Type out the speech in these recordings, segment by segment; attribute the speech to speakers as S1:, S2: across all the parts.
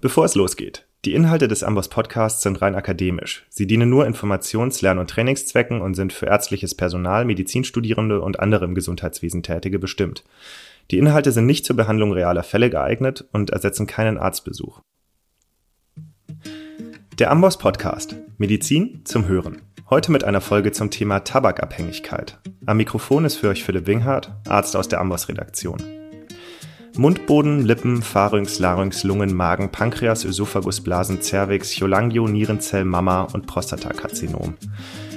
S1: Bevor es losgeht, die Inhalte des Amboss Podcasts sind rein akademisch. Sie dienen nur Informations-, Lern- und Trainingszwecken und sind für ärztliches Personal, Medizinstudierende und andere im Gesundheitswesen Tätige bestimmt. Die Inhalte sind nicht zur Behandlung realer Fälle geeignet und ersetzen keinen Arztbesuch. Der Amboss Podcast. Medizin zum Hören. Heute mit einer Folge zum Thema Tabakabhängigkeit. Am Mikrofon ist für euch Philipp Winghardt, Arzt aus der Amboss Redaktion. Mundboden, Lippen, Pharynx, Larynx, Lungen, Magen, Pankreas, Ösophagus, Blasen, Cervix, Cholangio, Nierenzell, Mama und Prostatakarzinom.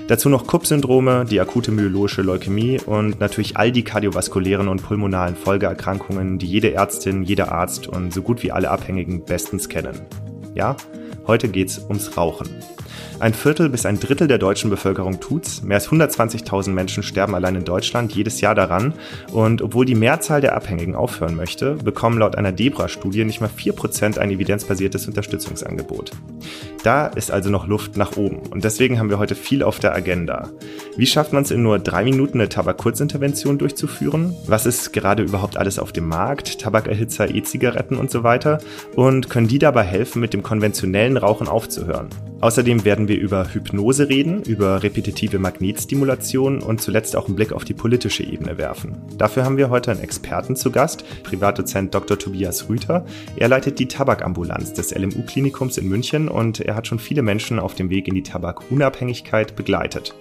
S1: Dazu noch Kupp-Syndrome, die akute myeloische Leukämie und natürlich all die kardiovaskulären und pulmonalen Folgeerkrankungen, die jede Ärztin, jeder Arzt und so gut wie alle Abhängigen bestens kennen. Ja, heute geht's ums Rauchen. Ein Viertel bis ein Drittel der deutschen Bevölkerung tut's. Mehr als 120.000 Menschen sterben allein in Deutschland jedes Jahr daran. Und obwohl die Mehrzahl der Abhängigen aufhören möchte, bekommen laut einer Debra-Studie nicht mal 4% ein evidenzbasiertes Unterstützungsangebot. Da ist also noch Luft nach oben. Und deswegen haben wir heute viel auf der Agenda. Wie schafft man es in nur drei Minuten eine Tabakkurzintervention durchzuführen? Was ist gerade überhaupt alles auf dem Markt? Tabakerhitzer, E-Zigaretten und so weiter? Und können die dabei helfen, mit dem konventionellen Rauchen aufzuhören? Außerdem werden wir über Hypnose reden, über repetitive Magnetstimulation und zuletzt auch einen Blick auf die politische Ebene werfen. Dafür haben wir heute einen Experten zu Gast, Privatdozent Dr. Tobias Rüther. Er leitet die Tabakambulanz des LMU-Klinikums in München und er hat schon viele Menschen auf dem Weg in die Tabakunabhängigkeit begleitet.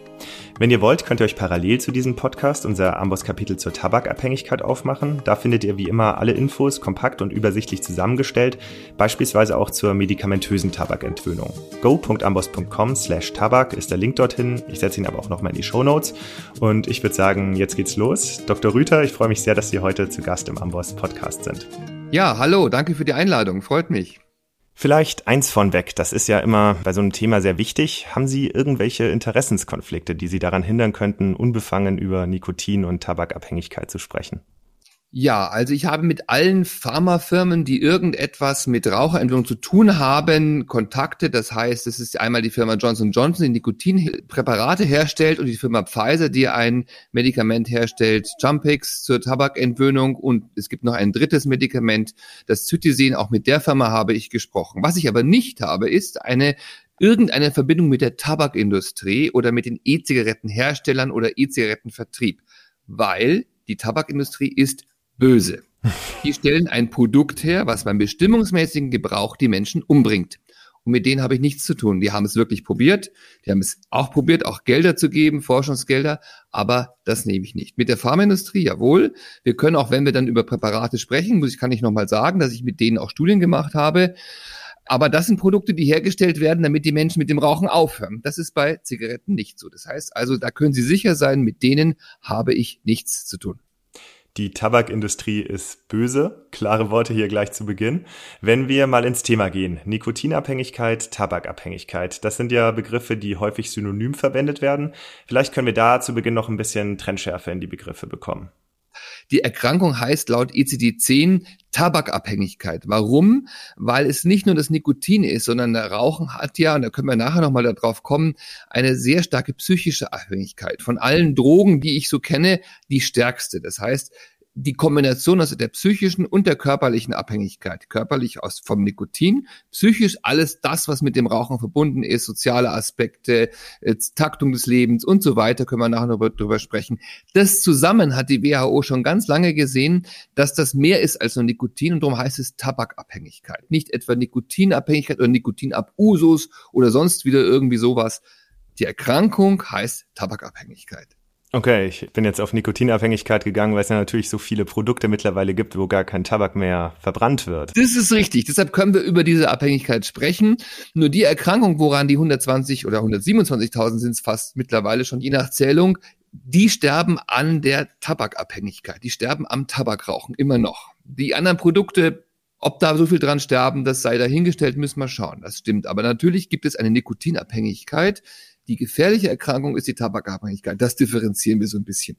S1: Wenn ihr wollt, könnt ihr euch parallel zu diesem Podcast unser Amboss-Kapitel zur Tabakabhängigkeit aufmachen. Da findet ihr wie immer alle Infos kompakt und übersichtlich zusammengestellt, beispielsweise auch zur medikamentösen Tabakentwöhnung. go.amboss.com slash Tabak ist der Link dorthin. Ich setze ihn aber auch nochmal in die Show Notes. Und ich würde sagen, jetzt geht's los. Dr. Rüther, ich freue mich sehr, dass Sie heute zu Gast im Amboss Podcast sind.
S2: Ja, hallo, danke für die Einladung, freut mich.
S1: Vielleicht eins von weg, das ist ja immer bei so einem Thema sehr wichtig. Haben Sie irgendwelche Interessenskonflikte, die Sie daran hindern könnten, unbefangen über Nikotin und Tabakabhängigkeit zu sprechen?
S2: Ja, also ich habe mit allen Pharmafirmen, die irgendetwas mit Raucherentwicklung zu tun haben, Kontakte. Das heißt, es ist einmal die Firma Johnson Johnson, die Nikotinpräparate herstellt und die Firma Pfizer, die ein Medikament herstellt, Jumpix zur Tabakentwöhnung. Und es gibt noch ein drittes Medikament, das Zytisin. Auch mit der Firma habe ich gesprochen. Was ich aber nicht habe, ist eine irgendeine Verbindung mit der Tabakindustrie oder mit den E-Zigarettenherstellern oder E-Zigarettenvertrieb, weil die Tabakindustrie ist böse. Die stellen ein Produkt her, was beim bestimmungsmäßigen Gebrauch die Menschen umbringt. Und mit denen habe ich nichts zu tun. Die haben es wirklich probiert. Die haben es auch probiert, auch Gelder zu geben, Forschungsgelder. Aber das nehme ich nicht. Mit der Pharmaindustrie, jawohl. Wir können auch, wenn wir dann über Präparate sprechen, muss ich, kann ich nochmal sagen, dass ich mit denen auch Studien gemacht habe. Aber das sind Produkte, die hergestellt werden, damit die Menschen mit dem Rauchen aufhören. Das ist bei Zigaretten nicht so. Das heißt also, da können Sie sicher sein, mit denen habe ich nichts zu tun.
S1: Die Tabakindustrie ist böse. Klare Worte hier gleich zu Beginn. Wenn wir mal ins Thema gehen. Nikotinabhängigkeit, Tabakabhängigkeit. Das sind ja Begriffe, die häufig synonym verwendet werden. Vielleicht können wir da zu Beginn noch ein bisschen Trennschärfe in die Begriffe bekommen.
S2: Die Erkrankung heißt laut ICD-10 Tabakabhängigkeit. Warum? Weil es nicht nur das Nikotin ist, sondern der Rauchen hat ja, und da können wir nachher nochmal darauf kommen, eine sehr starke psychische Abhängigkeit. Von allen Drogen, die ich so kenne, die stärkste. Das heißt, die Kombination also der psychischen und der körperlichen Abhängigkeit. Körperlich aus vom Nikotin, psychisch alles das, was mit dem Rauchen verbunden ist, soziale Aspekte, äh, Taktung des Lebens und so weiter, können wir nachher noch drüber sprechen. Das zusammen hat die WHO schon ganz lange gesehen, dass das mehr ist als nur Nikotin und darum heißt es Tabakabhängigkeit. Nicht etwa Nikotinabhängigkeit oder Nikotinabusus oder sonst wieder irgendwie sowas. Die Erkrankung heißt Tabakabhängigkeit.
S1: Okay, ich bin jetzt auf Nikotinabhängigkeit gegangen, weil es ja natürlich so viele Produkte mittlerweile gibt, wo gar kein Tabak mehr verbrannt wird.
S2: Das ist richtig. Deshalb können wir über diese Abhängigkeit sprechen. Nur die Erkrankung, woran die 120 oder 127.000 sind es fast mittlerweile schon, je nach Zählung, die sterben an der Tabakabhängigkeit. Die sterben am Tabakrauchen immer noch. Die anderen Produkte, ob da so viel dran sterben, das sei dahingestellt, müssen wir schauen. Das stimmt. Aber natürlich gibt es eine Nikotinabhängigkeit, die gefährliche Erkrankung ist die Tabakabhängigkeit. Das differenzieren wir so ein bisschen.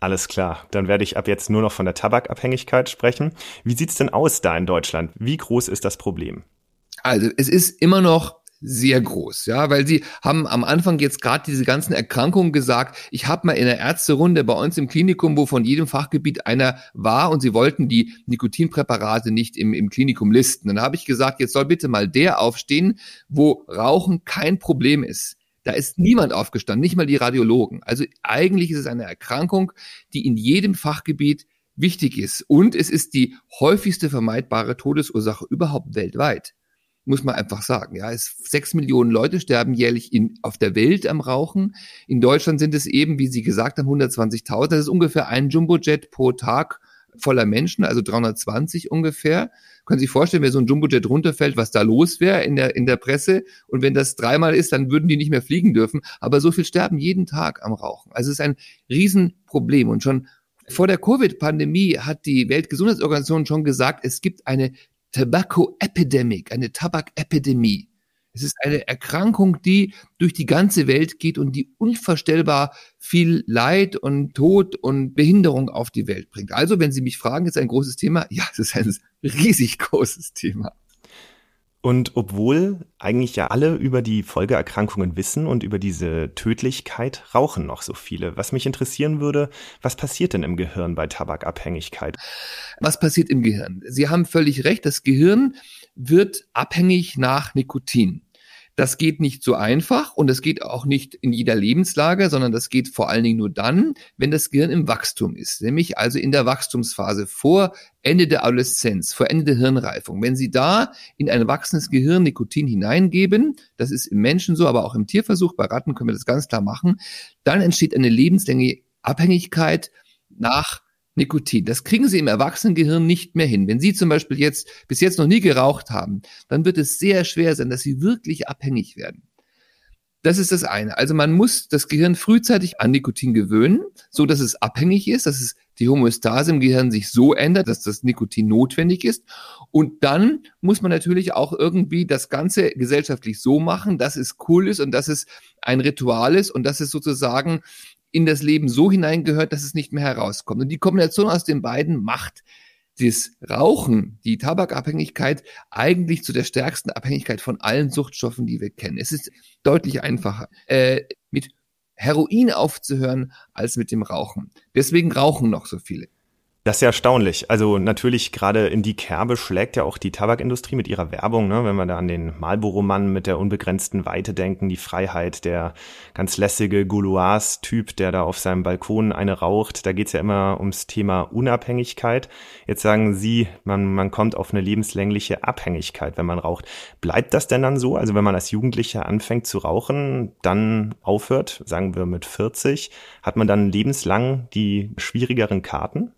S1: Alles klar. Dann werde ich ab jetzt nur noch von der Tabakabhängigkeit sprechen. Wie sieht's denn aus da in Deutschland? Wie groß ist das Problem?
S2: Also es ist immer noch sehr groß, ja, weil sie haben am Anfang jetzt gerade diese ganzen Erkrankungen gesagt. Ich habe mal in der Ärzterunde bei uns im Klinikum, wo von jedem Fachgebiet einer war und sie wollten die Nikotinpräparate nicht im, im Klinikum listen. Dann habe ich gesagt, jetzt soll bitte mal der aufstehen, wo Rauchen kein Problem ist. Da ist niemand aufgestanden, nicht mal die Radiologen. Also eigentlich ist es eine Erkrankung, die in jedem Fachgebiet wichtig ist. Und es ist die häufigste vermeidbare Todesursache überhaupt weltweit muss man einfach sagen. Ja, es, sechs Millionen Leute sterben jährlich in, auf der Welt am Rauchen. In Deutschland sind es eben, wie Sie gesagt haben, 120.000. Das ist ungefähr ein Jumbojet pro Tag voller Menschen, also 320 ungefähr. Können Sie sich vorstellen, wenn so ein Jumbojet runterfällt, was da los wäre in der, in der Presse? Und wenn das dreimal ist, dann würden die nicht mehr fliegen dürfen. Aber so viel sterben jeden Tag am Rauchen. Also es ist ein Riesenproblem. Und schon vor der Covid-Pandemie hat die Weltgesundheitsorganisation schon gesagt, es gibt eine Tobacco Epidemic, eine Tabakepidemie. Es ist eine Erkrankung, die durch die ganze Welt geht und die unvorstellbar viel Leid und Tod und Behinderung auf die Welt bringt. Also, wenn Sie mich fragen, ist ein großes Thema? Ja, es ist ein riesig großes Thema.
S1: Und obwohl eigentlich ja alle über die Folgeerkrankungen wissen und über diese Tödlichkeit, rauchen noch so viele. Was mich interessieren würde, was passiert denn im Gehirn bei Tabakabhängigkeit?
S2: Was passiert im Gehirn? Sie haben völlig recht, das Gehirn wird abhängig nach Nikotin. Das geht nicht so einfach und das geht auch nicht in jeder Lebenslage, sondern das geht vor allen Dingen nur dann, wenn das Gehirn im Wachstum ist, nämlich also in der Wachstumsphase vor Ende der Adoleszenz, vor Ende der Hirnreifung. Wenn Sie da in ein wachsendes Gehirn Nikotin hineingeben, das ist im Menschen so, aber auch im Tierversuch, bei Ratten können wir das ganz klar machen, dann entsteht eine lebenslängliche Abhängigkeit nach Nikotin. Das kriegen Sie im Erwachsenengehirn nicht mehr hin. Wenn Sie zum Beispiel jetzt bis jetzt noch nie geraucht haben, dann wird es sehr schwer sein, dass Sie wirklich abhängig werden. Das ist das eine. Also man muss das Gehirn frühzeitig an Nikotin gewöhnen, so dass es abhängig ist, dass es die Homöostase im Gehirn sich so ändert, dass das Nikotin notwendig ist. Und dann muss man natürlich auch irgendwie das Ganze gesellschaftlich so machen, dass es cool ist und dass es ein Ritual ist und dass es sozusagen in das Leben so hineingehört, dass es nicht mehr herauskommt. Und die Kombination aus den beiden macht das Rauchen, die Tabakabhängigkeit eigentlich zu der stärksten Abhängigkeit von allen Suchtstoffen, die wir kennen. Es ist deutlich einfacher, äh, mit Heroin aufzuhören als mit dem Rauchen. Deswegen rauchen noch so viele.
S1: Das ist ja erstaunlich. Also natürlich gerade in die Kerbe schlägt ja auch die Tabakindustrie mit ihrer Werbung, ne? wenn wir da an den Marlboro-Mann mit der unbegrenzten Weite denken, die Freiheit, der ganz lässige Gouloirs-Typ, der da auf seinem Balkon eine raucht. Da geht's ja immer ums Thema Unabhängigkeit. Jetzt sagen Sie, man, man kommt auf eine lebenslängliche Abhängigkeit, wenn man raucht. Bleibt das denn dann so? Also wenn man als Jugendlicher anfängt zu rauchen, dann aufhört, sagen wir mit 40, hat man dann lebenslang die schwierigeren Karten?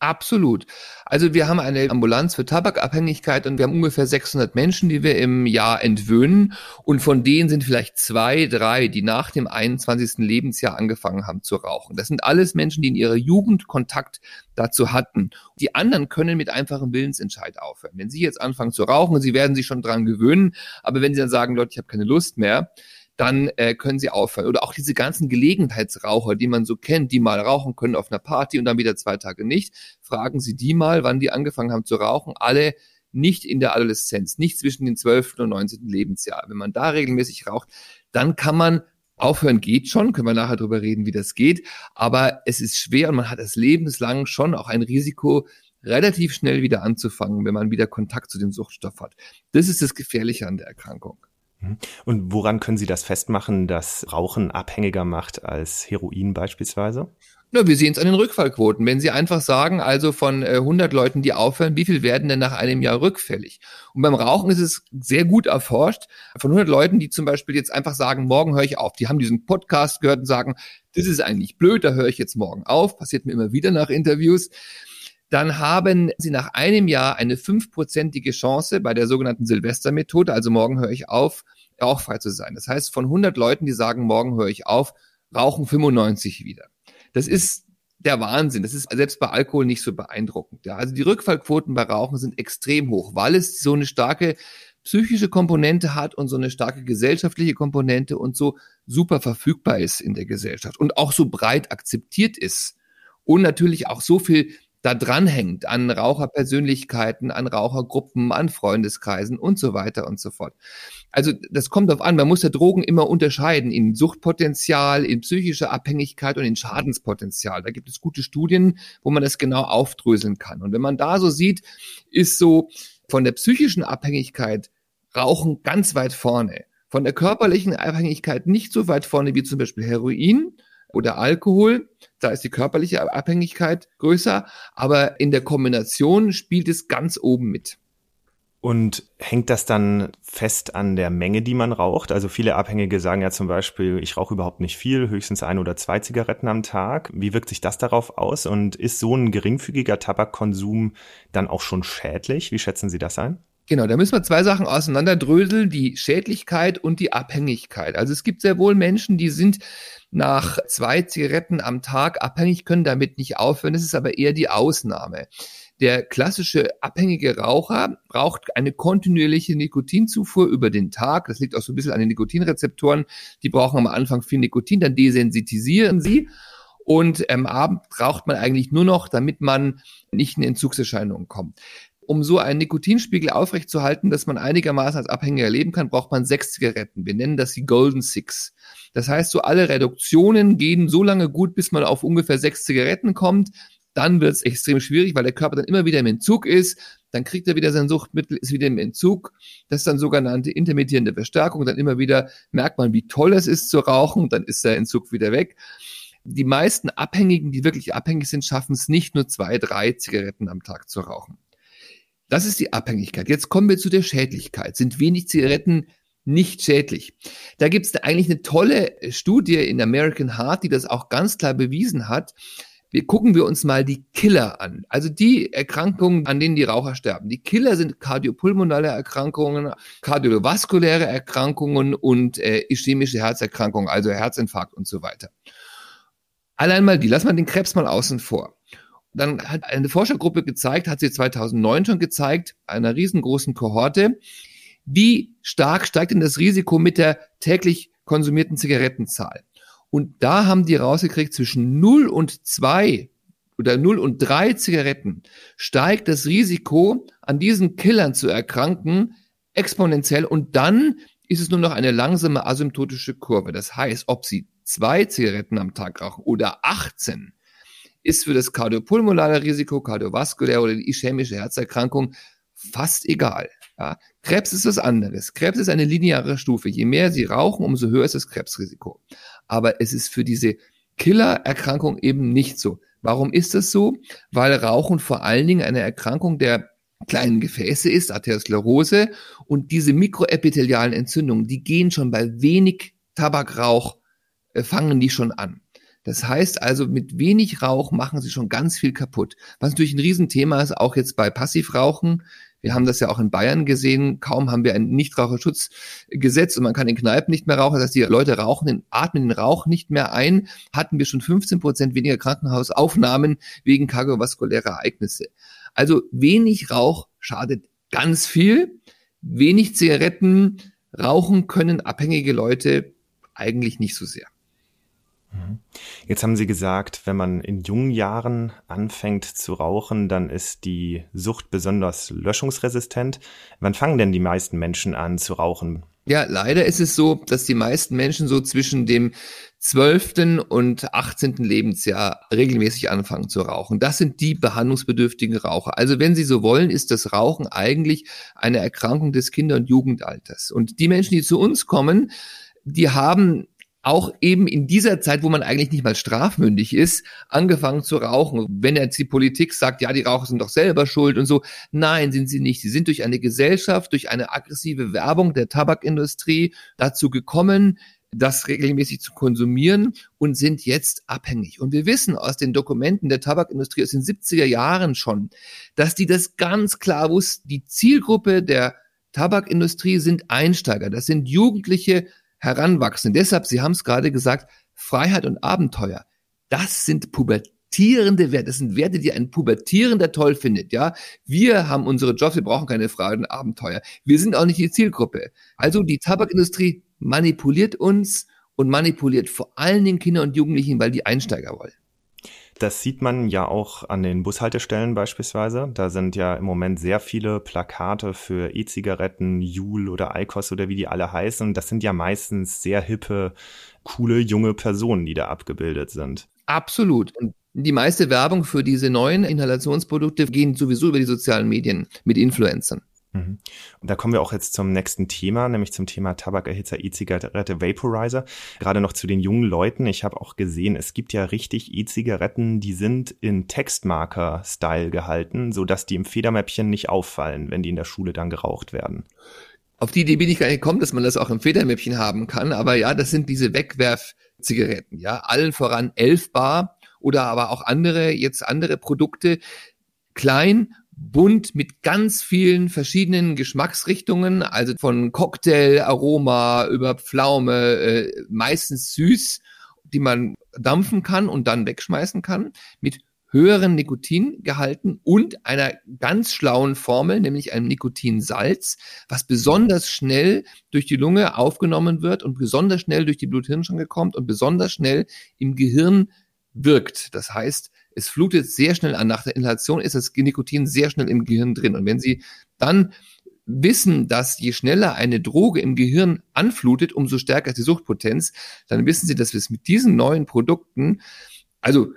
S2: Absolut. Also wir haben eine Ambulanz für Tabakabhängigkeit und wir haben ungefähr 600 Menschen, die wir im Jahr entwöhnen. Und von denen sind vielleicht zwei, drei, die nach dem 21. Lebensjahr angefangen haben zu rauchen. Das sind alles Menschen, die in ihrer Jugend Kontakt dazu hatten. Die anderen können mit einfachem Willensentscheid aufhören. Wenn Sie jetzt anfangen zu rauchen, Sie werden sich schon dran gewöhnen, aber wenn Sie dann sagen, Leute, ich habe keine Lust mehr, dann äh, können sie aufhören. Oder auch diese ganzen Gelegenheitsraucher, die man so kennt, die mal rauchen können auf einer Party und dann wieder zwei Tage nicht. Fragen Sie die mal, wann die angefangen haben zu rauchen. Alle nicht in der Adoleszenz, nicht zwischen dem 12. und 19. Lebensjahr. Wenn man da regelmäßig raucht, dann kann man Aufhören geht schon, können wir nachher drüber reden, wie das geht, aber es ist schwer und man hat es lebenslang schon auch ein Risiko, relativ schnell wieder anzufangen, wenn man wieder Kontakt zu dem Suchtstoff hat. Das ist das Gefährliche an der Erkrankung.
S1: Mhm. Und woran können Sie das festmachen, dass Rauchen abhängiger macht als Heroin beispielsweise?
S2: Na, wir sehen es an den Rückfallquoten. Wenn Sie einfach sagen, also von 100 äh, Leuten, die aufhören, wie viel werden denn nach einem Jahr rückfällig? Und beim Rauchen ist es sehr gut erforscht. Von 100 Leuten, die zum Beispiel jetzt einfach sagen, morgen höre ich auf, die haben diesen Podcast gehört und sagen, das ist eigentlich blöd, da höre ich jetzt morgen auf. Passiert mir immer wieder nach Interviews dann haben Sie nach einem Jahr eine fünfprozentige Chance bei der sogenannten Silvestermethode, also morgen höre ich auf, rauchfrei zu sein. Das heißt, von 100 Leuten, die sagen, morgen höre ich auf, rauchen 95 wieder. Das ist der Wahnsinn. Das ist selbst bei Alkohol nicht so beeindruckend. Ja, also die Rückfallquoten bei Rauchen sind extrem hoch, weil es so eine starke psychische Komponente hat und so eine starke gesellschaftliche Komponente und so super verfügbar ist in der Gesellschaft und auch so breit akzeptiert ist und natürlich auch so viel da dranhängt an Raucherpersönlichkeiten, an Rauchergruppen, an Freundeskreisen und so weiter und so fort. Also das kommt darauf an, man muss ja Drogen immer unterscheiden in Suchtpotenzial, in psychische Abhängigkeit und in Schadenspotenzial. Da gibt es gute Studien, wo man das genau aufdröseln kann. Und wenn man da so sieht, ist so von der psychischen Abhängigkeit Rauchen ganz weit vorne. Von der körperlichen Abhängigkeit nicht so weit vorne wie zum Beispiel Heroin oder Alkohol. Da ist die körperliche Abhängigkeit größer, aber in der Kombination spielt es ganz oben mit.
S1: Und hängt das dann fest an der Menge, die man raucht? Also viele Abhängige sagen ja zum Beispiel, ich rauche überhaupt nicht viel, höchstens ein oder zwei Zigaretten am Tag. Wie wirkt sich das darauf aus? Und ist so ein geringfügiger Tabakkonsum dann auch schon schädlich? Wie schätzen Sie das ein?
S2: Genau, da müssen wir zwei Sachen auseinanderdröseln, die Schädlichkeit und die Abhängigkeit. Also es gibt sehr wohl Menschen, die sind nach zwei Zigaretten am Tag abhängig, können damit nicht aufhören. Das ist aber eher die Ausnahme. Der klassische abhängige Raucher braucht eine kontinuierliche Nikotinzufuhr über den Tag. Das liegt auch so ein bisschen an den Nikotinrezeptoren. Die brauchen am Anfang viel Nikotin, dann desensitisieren sie. Und am Abend braucht man eigentlich nur noch, damit man nicht in Entzugserscheinungen kommt. Um so einen Nikotinspiegel aufrechtzuerhalten, dass man einigermaßen als Abhängiger leben kann, braucht man sechs Zigaretten. Wir nennen das die Golden Six. Das heißt, so alle Reduktionen gehen so lange gut, bis man auf ungefähr sechs Zigaretten kommt. Dann wird es extrem schwierig, weil der Körper dann immer wieder im Entzug ist. Dann kriegt er wieder sein Suchtmittel, ist wieder im Entzug. Das ist dann sogenannte intermittierende Verstärkung. Dann immer wieder merkt man, wie toll es ist zu rauchen. Dann ist der Entzug wieder weg die meisten Abhängigen, die wirklich abhängig sind, schaffen es nicht nur zwei, drei Zigaretten am Tag zu rauchen. Das ist die Abhängigkeit. Jetzt kommen wir zu der Schädlichkeit. Sind wenig Zigaretten nicht schädlich? Da gibt es eigentlich eine tolle Studie in American Heart, die das auch ganz klar bewiesen hat. Wir gucken wir uns mal die Killer an. Also die Erkrankungen, an denen die Raucher sterben. Die Killer sind kardiopulmonale Erkrankungen, kardiovaskuläre Erkrankungen und äh, ischämische Herzerkrankungen, also Herzinfarkt und so weiter. Allein mal die, lass mal den Krebs mal außen vor dann hat eine Forschergruppe gezeigt, hat sie 2009 schon gezeigt, einer riesengroßen Kohorte, wie stark steigt denn das Risiko mit der täglich konsumierten Zigarettenzahl. Und da haben die rausgekriegt, zwischen 0 und 2 oder 0 und 3 Zigaretten steigt das Risiko, an diesen Killern zu erkranken, exponentiell. Und dann ist es nur noch eine langsame asymptotische Kurve. Das heißt, ob Sie zwei Zigaretten am Tag rauchen oder 18, ist für das kardiopulmonale Risiko, kardiovaskulär oder die ischämische Herzerkrankung fast egal. Ja. Krebs ist was anderes. Krebs ist eine lineare Stufe. Je mehr Sie rauchen, umso höher ist das Krebsrisiko. Aber es ist für diese Killererkrankung eben nicht so. Warum ist das so? Weil Rauchen vor allen Dingen eine Erkrankung der kleinen Gefäße ist, Arteriosklerose, und diese mikroepithelialen Entzündungen, die gehen schon bei wenig Tabakrauch, äh, fangen die schon an. Das heißt also, mit wenig Rauch machen sie schon ganz viel kaputt. Was natürlich ein Riesenthema ist, auch jetzt bei Passivrauchen. Wir haben das ja auch in Bayern gesehen. Kaum haben wir ein Nichtraucherschutzgesetz und man kann in Kneipen nicht mehr rauchen. Das heißt, die Leute rauchen, atmen den Rauch nicht mehr ein. Hatten wir schon 15 Prozent weniger Krankenhausaufnahmen wegen kardiovaskulärer Ereignisse. Also wenig Rauch schadet ganz viel. Wenig Zigaretten rauchen können abhängige Leute eigentlich nicht so sehr.
S1: Mhm. Jetzt haben Sie gesagt, wenn man in jungen Jahren anfängt zu rauchen, dann ist die Sucht besonders löschungsresistent. Wann fangen denn die meisten Menschen an zu rauchen?
S2: Ja, leider ist es so, dass die meisten Menschen so zwischen dem 12. und 18. Lebensjahr regelmäßig anfangen zu rauchen. Das sind die behandlungsbedürftigen Raucher. Also wenn Sie so wollen, ist das Rauchen eigentlich eine Erkrankung des Kinder- und Jugendalters. Und die Menschen, die zu uns kommen, die haben auch eben in dieser Zeit, wo man eigentlich nicht mal strafmündig ist, angefangen zu rauchen. Wenn jetzt die Politik sagt, ja, die Raucher sind doch selber schuld und so. Nein, sind sie nicht. Sie sind durch eine Gesellschaft, durch eine aggressive Werbung der Tabakindustrie dazu gekommen, das regelmäßig zu konsumieren und sind jetzt abhängig. Und wir wissen aus den Dokumenten der Tabakindustrie aus den 70er Jahren schon, dass die das ganz klar wussten. Die Zielgruppe der Tabakindustrie sind Einsteiger. Das sind Jugendliche, heranwachsen. Deshalb, Sie haben es gerade gesagt, Freiheit und Abenteuer, das sind pubertierende Werte. Das sind Werte, die ein Pubertierender toll findet. Ja, wir haben unsere Jobs, wir brauchen keine Freiheit und Abenteuer. Wir sind auch nicht die Zielgruppe. Also die Tabakindustrie manipuliert uns und manipuliert vor allen Dingen Kinder und Jugendlichen, weil die Einsteiger wollen.
S1: Das sieht man ja auch an den Bushaltestellen beispielsweise. Da sind ja im Moment sehr viele Plakate für E-Zigaretten, Juul oder Eikos oder wie die alle heißen. Das sind ja meistens sehr hippe, coole junge Personen, die da abgebildet sind.
S2: Absolut. Und die meiste Werbung für diese neuen Inhalationsprodukte gehen sowieso über die sozialen Medien mit Influencern.
S1: Mhm. Und da kommen wir auch jetzt zum nächsten Thema, nämlich zum Thema Tabakerhitzer, E-Zigarette, Vaporizer. Gerade noch zu den jungen Leuten. Ich habe auch gesehen, es gibt ja richtig E-Zigaretten, die sind in Textmarker-Style gehalten, sodass die im Federmäppchen nicht auffallen, wenn die in der Schule dann geraucht werden.
S2: Auf die Idee bin ich gar nicht gekommen, dass man das auch im Federmäppchen haben kann. Aber ja, das sind diese Wegwerf-Zigaretten. Ja, allen voran 11 Bar oder aber auch andere, jetzt andere Produkte. Klein, bunt mit ganz vielen verschiedenen Geschmacksrichtungen, also von Cocktail, Aroma über Pflaume, äh, meistens süß, die man dampfen kann und dann wegschmeißen kann, mit höheren Nikotingehalten und einer ganz schlauen Formel, nämlich einem Nikotinsalz, was besonders schnell durch die Lunge aufgenommen wird und besonders schnell durch die Blut-Hirn-Schranke kommt und besonders schnell im Gehirn wirkt. Das heißt, es flutet sehr schnell an. Nach der Inhalation ist das Nikotin sehr schnell im Gehirn drin. Und wenn Sie dann wissen, dass je schneller eine Droge im Gehirn anflutet, umso stärker ist die Suchtpotenz, dann wissen Sie, dass wir es mit diesen neuen Produkten, also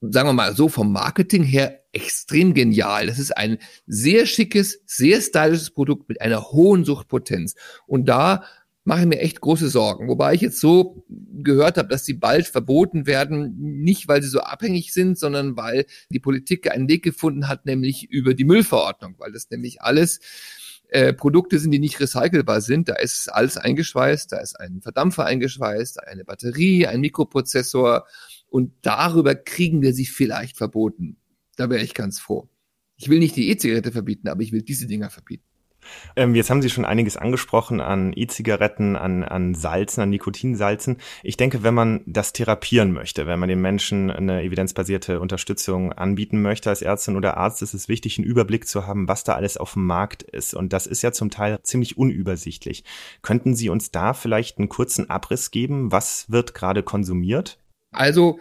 S2: sagen wir mal so vom Marketing her extrem genial. Das ist ein sehr schickes, sehr stylisches Produkt mit einer hohen Suchtpotenz. Und da mache mir echt große Sorgen. Wobei ich jetzt so gehört habe, dass sie bald verboten werden, nicht weil sie so abhängig sind, sondern weil die Politik einen Weg gefunden hat, nämlich über die Müllverordnung, weil das nämlich alles äh, Produkte sind, die nicht recycelbar sind. Da ist alles eingeschweißt, da ist ein Verdampfer eingeschweißt, eine Batterie, ein Mikroprozessor und darüber kriegen wir sie vielleicht verboten. Da wäre ich ganz froh. Ich will nicht die E-Zigarette verbieten, aber ich will diese Dinger verbieten.
S1: Ähm, jetzt haben Sie schon einiges angesprochen an E-Zigaretten, an, an Salzen, an Nikotinsalzen. Ich denke, wenn man das therapieren möchte, wenn man den Menschen eine evidenzbasierte Unterstützung anbieten möchte als Ärztin oder Arzt, ist es wichtig, einen Überblick zu haben, was da alles auf dem Markt ist. Und das ist ja zum Teil ziemlich unübersichtlich. Könnten Sie uns da vielleicht einen kurzen Abriss geben? Was wird gerade konsumiert?
S2: Also,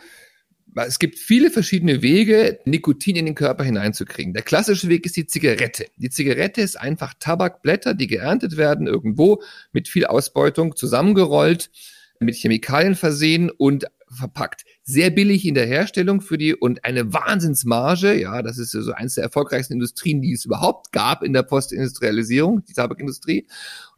S2: es gibt viele verschiedene Wege, Nikotin in den Körper hineinzukriegen. Der klassische Weg ist die Zigarette. Die Zigarette ist einfach Tabakblätter, die geerntet werden irgendwo mit viel Ausbeutung zusammengerollt, mit Chemikalien versehen und verpackt. Sehr billig in der Herstellung für die und eine Wahnsinnsmarge. Ja, das ist so eines der erfolgreichsten Industrien, die es überhaupt gab in der Postindustrialisierung, die Tabakindustrie.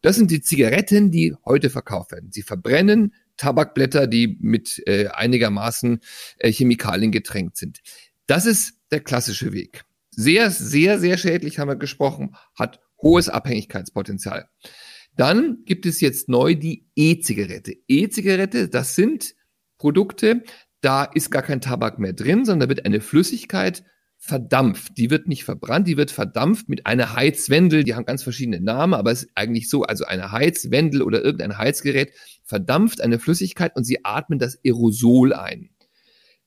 S2: Das sind die Zigaretten, die heute verkauft werden. Sie verbrennen Tabakblätter, die mit äh, einigermaßen äh, Chemikalien getränkt sind. Das ist der klassische Weg. Sehr, sehr, sehr schädlich haben wir gesprochen, hat hohes Abhängigkeitspotenzial. Dann gibt es jetzt neu die E-Zigarette. E-Zigarette, das sind Produkte, da ist gar kein Tabak mehr drin, sondern da wird eine Flüssigkeit verdampft. Die wird nicht verbrannt, die wird verdampft mit einer Heizwendel. Die haben ganz verschiedene Namen, aber es ist eigentlich so, also eine Heizwendel oder irgendein Heizgerät verdampft eine Flüssigkeit und sie atmen das Aerosol ein.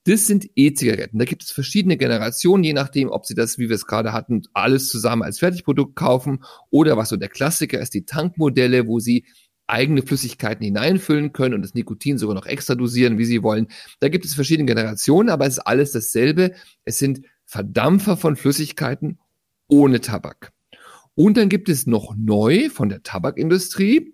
S2: Das sind E-Zigaretten. Da gibt es verschiedene Generationen, je nachdem, ob sie das, wie wir es gerade hatten, alles zusammen als Fertigprodukt kaufen oder was so der Klassiker ist, die Tankmodelle, wo sie eigene Flüssigkeiten hineinfüllen können und das Nikotin sogar noch extra dosieren, wie sie wollen. Da gibt es verschiedene Generationen, aber es ist alles dasselbe. Es sind Verdampfer von Flüssigkeiten ohne Tabak. Und dann gibt es noch neu von der Tabakindustrie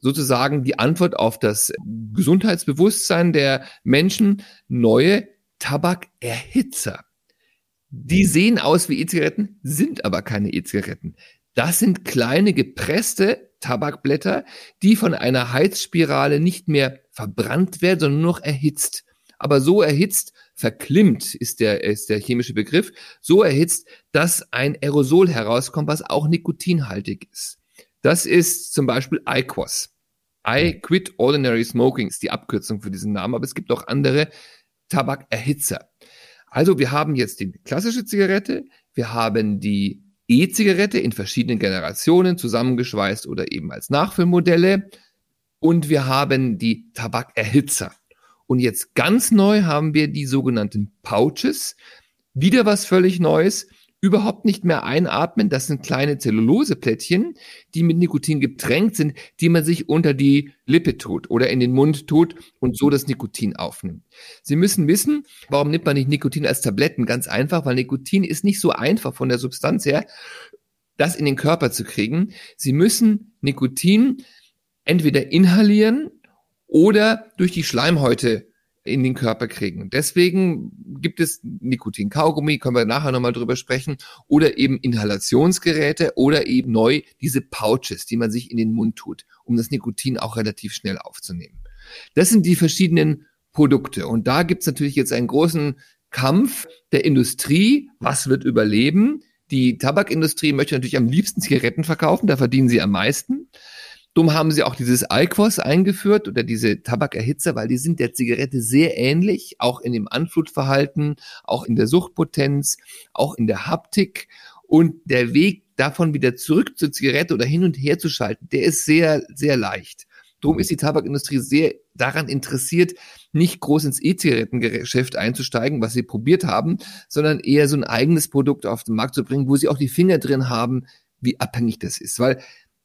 S2: sozusagen die Antwort auf das Gesundheitsbewusstsein der Menschen neue Tabakerhitzer. Die sehen aus wie E-Zigaretten, sind aber keine E-Zigaretten. Das sind kleine gepresste Tabakblätter, die von einer Heizspirale nicht mehr verbrannt werden, sondern nur noch erhitzt. Aber so erhitzt, verklimmt ist der, ist der chemische Begriff, so erhitzt, dass ein Aerosol herauskommt, was auch nikotinhaltig ist. Das ist zum Beispiel IQOS. I Quit Ordinary Smoking ist die Abkürzung für diesen Namen, aber es gibt auch andere Tabakerhitzer. Also wir haben jetzt die klassische Zigarette, wir haben die E-Zigarette in verschiedenen Generationen zusammengeschweißt oder eben als Nachfüllmodelle und wir haben die Tabakerhitzer. Und jetzt ganz neu haben wir die sogenannten Pouches. Wieder was völlig Neues. überhaupt nicht mehr einatmen. Das sind kleine Zelluloseplättchen, die mit Nikotin getränkt sind, die man sich unter die Lippe tut oder in den Mund tut und so das Nikotin aufnimmt. Sie müssen wissen, warum nimmt man nicht Nikotin als Tabletten? Ganz einfach, weil Nikotin ist nicht so einfach von der Substanz her, das in den Körper zu kriegen. Sie müssen Nikotin entweder inhalieren oder durch die Schleimhäute in den Körper kriegen. Deswegen gibt es Nikotin-Kaugummi, können wir nachher nochmal drüber sprechen, oder eben Inhalationsgeräte oder eben neu diese Pouches, die man sich in den Mund tut, um das Nikotin auch relativ schnell aufzunehmen. Das sind die verschiedenen Produkte. Und da gibt es natürlich jetzt einen großen Kampf der Industrie. Was wird überleben? Die Tabakindustrie möchte natürlich am liebsten Zigaretten verkaufen, da verdienen sie am meisten. Dumm haben sie auch dieses Alquos eingeführt oder diese Tabakerhitzer, weil die sind der Zigarette sehr ähnlich, auch in dem Anflutverhalten, auch in der Suchtpotenz, auch in der Haptik. Und der Weg davon wieder zurück zur Zigarette oder hin und her zu schalten, der ist sehr, sehr leicht. Drum ist die Tabakindustrie sehr daran interessiert, nicht groß ins E-Zigarettengeschäft einzusteigen, was sie probiert haben, sondern eher so ein eigenes Produkt auf den Markt zu bringen, wo sie auch die Finger drin haben, wie abhängig das ist. Weil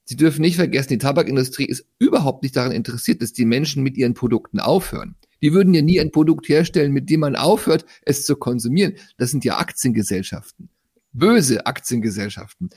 S2: Sie dürfen nicht vergessen, die Tabakindustrie ist überhaupt nicht daran interessiert, dass die Menschen mit ihren Produkten aufhören. Die würden ja nie ein Produkt herstellen, mit dem man aufhört, es zu konsumieren. Das sind ja Aktiengesellschaften. Böse Aktiengesellschaften.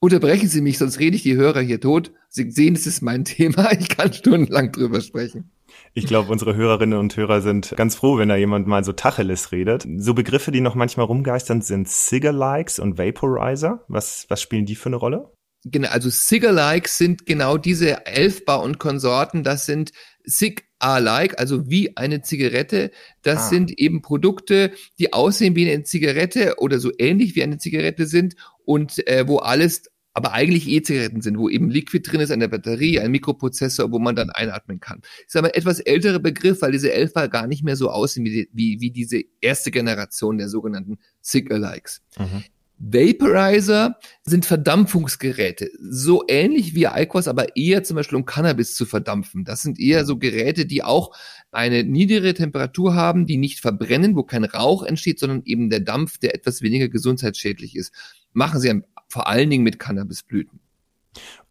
S2: Unterbrechen Sie mich, sonst rede ich die Hörer hier tot. Sie sehen, es ist mein Thema. Ich kann stundenlang drüber sprechen.
S1: Ich glaube, unsere Hörerinnen und Hörer sind ganz froh, wenn da jemand mal so Tacheles redet. So Begriffe, die noch manchmal rumgeistern, sind Cigar-Likes und Vaporizer. Was, was spielen die für eine Rolle?
S2: Genau, also Cigar-Likes sind genau diese Elfbar und Konsorten, das sind Cig-A-like, also wie eine Zigarette. Das ah. sind eben Produkte, die aussehen wie eine Zigarette oder so ähnlich wie eine Zigarette sind und äh, wo alles aber eigentlich E-Zigaretten sind, wo eben Liquid drin ist, eine Batterie, ein Mikroprozessor, wo man dann einatmen kann. Ist aber ein etwas älterer Begriff, weil diese Elfer gar nicht mehr so aussehen wie, die, wie, wie diese erste Generation der sogenannten Cig-Alikes. Mhm. Vaporizer sind Verdampfungsgeräte, so ähnlich wie Alquas, aber eher zum Beispiel um Cannabis zu verdampfen. Das sind eher so Geräte, die auch eine niedrige Temperatur haben, die nicht verbrennen, wo kein Rauch entsteht, sondern eben der Dampf, der etwas weniger gesundheitsschädlich ist. Machen sie vor allen Dingen mit Cannabisblüten.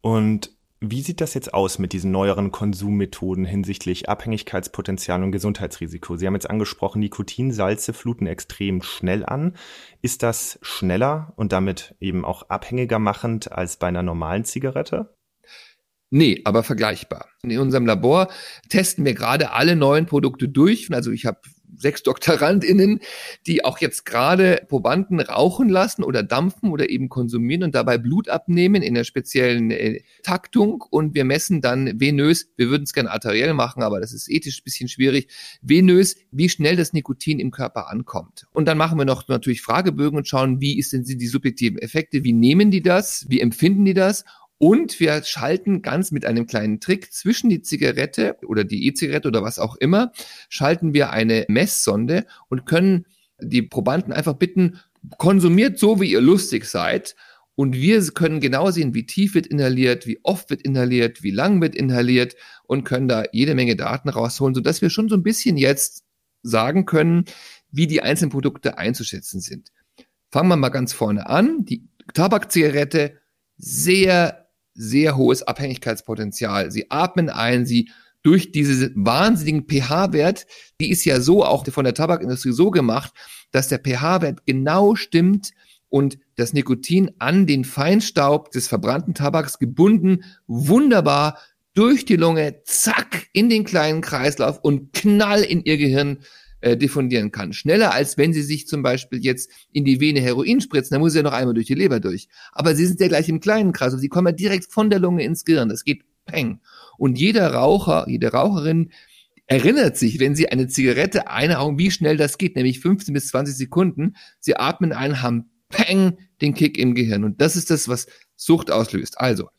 S1: Und wie sieht das jetzt aus mit diesen neueren Konsummethoden hinsichtlich Abhängigkeitspotenzial und Gesundheitsrisiko? Sie haben jetzt angesprochen, Nikotinsalze fluten extrem schnell an. Ist das schneller und damit eben auch abhängiger machend als bei einer normalen Zigarette?
S2: Nee, aber vergleichbar. In unserem Labor testen wir gerade alle neuen Produkte durch. Also ich habe sechs DoktorandInnen, die auch jetzt gerade Probanden rauchen lassen oder dampfen oder eben konsumieren und dabei Blut abnehmen in der speziellen äh, Taktung und wir messen dann venös, wir würden es gerne arteriell machen, aber das ist ethisch bisschen schwierig, venös, wie schnell das Nikotin im Körper ankommt. Und dann machen wir noch natürlich Fragebögen und schauen, wie ist denn die subjektiven Effekte, wie nehmen die das, wie empfinden die das und wir schalten ganz mit einem kleinen Trick zwischen die Zigarette oder die E-Zigarette oder was auch immer, schalten wir eine Messsonde und können die Probanden einfach bitten, konsumiert so, wie ihr lustig seid. Und wir können genau sehen, wie tief wird inhaliert, wie oft wird inhaliert, wie lang wird inhaliert und können da jede Menge Daten rausholen, sodass wir schon so ein bisschen jetzt sagen können, wie die einzelnen Produkte einzuschätzen sind. Fangen wir mal ganz vorne an. Die Tabakzigarette sehr sehr hohes Abhängigkeitspotenzial. Sie atmen ein, sie durch diesen wahnsinnigen pH-Wert, die ist ja so auch von der Tabakindustrie so gemacht, dass der pH-Wert genau stimmt und das Nikotin an den Feinstaub des verbrannten Tabaks gebunden wunderbar durch die Lunge, zack, in den kleinen Kreislauf und knall in ihr Gehirn äh, diffundieren kann. Schneller als wenn sie sich zum Beispiel jetzt in die Vene Heroin spritzen, dann muss sie ja noch einmal durch die Leber durch. Aber sie sind ja gleich im kleinen Kreis, also sie kommen ja direkt von der Lunge ins Gehirn. Das geht peng. Und jeder Raucher, jede Raucherin erinnert sich, wenn sie eine Zigarette einhauen, wie schnell das geht, nämlich 15 bis 20 Sekunden. Sie atmen ein, haben peng den Kick im Gehirn. Und das ist das, was Sucht auslöst. Also,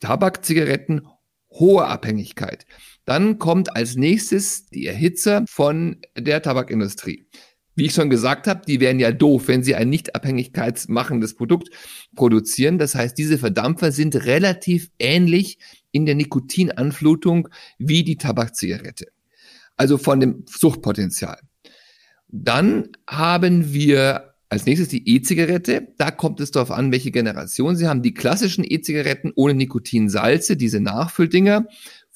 S2: Tabak, Zigaretten, hohe Abhängigkeit. Dann kommt als nächstes die Erhitzer von der Tabakindustrie. Wie ich schon gesagt habe, die wären ja doof, wenn sie ein nicht abhängigkeitsmachendes Produkt produzieren. Das heißt, diese Verdampfer sind relativ ähnlich in der Nikotinanflutung wie die Tabakzigarette. Also von dem Suchtpotenzial. Dann haben wir Als nächstes die E-Zigarette. Da kommt es darauf an, welche Generation Sie haben. Die klassischen E-Zigaretten ohne Nikotinsalze, diese Nachfülldinger,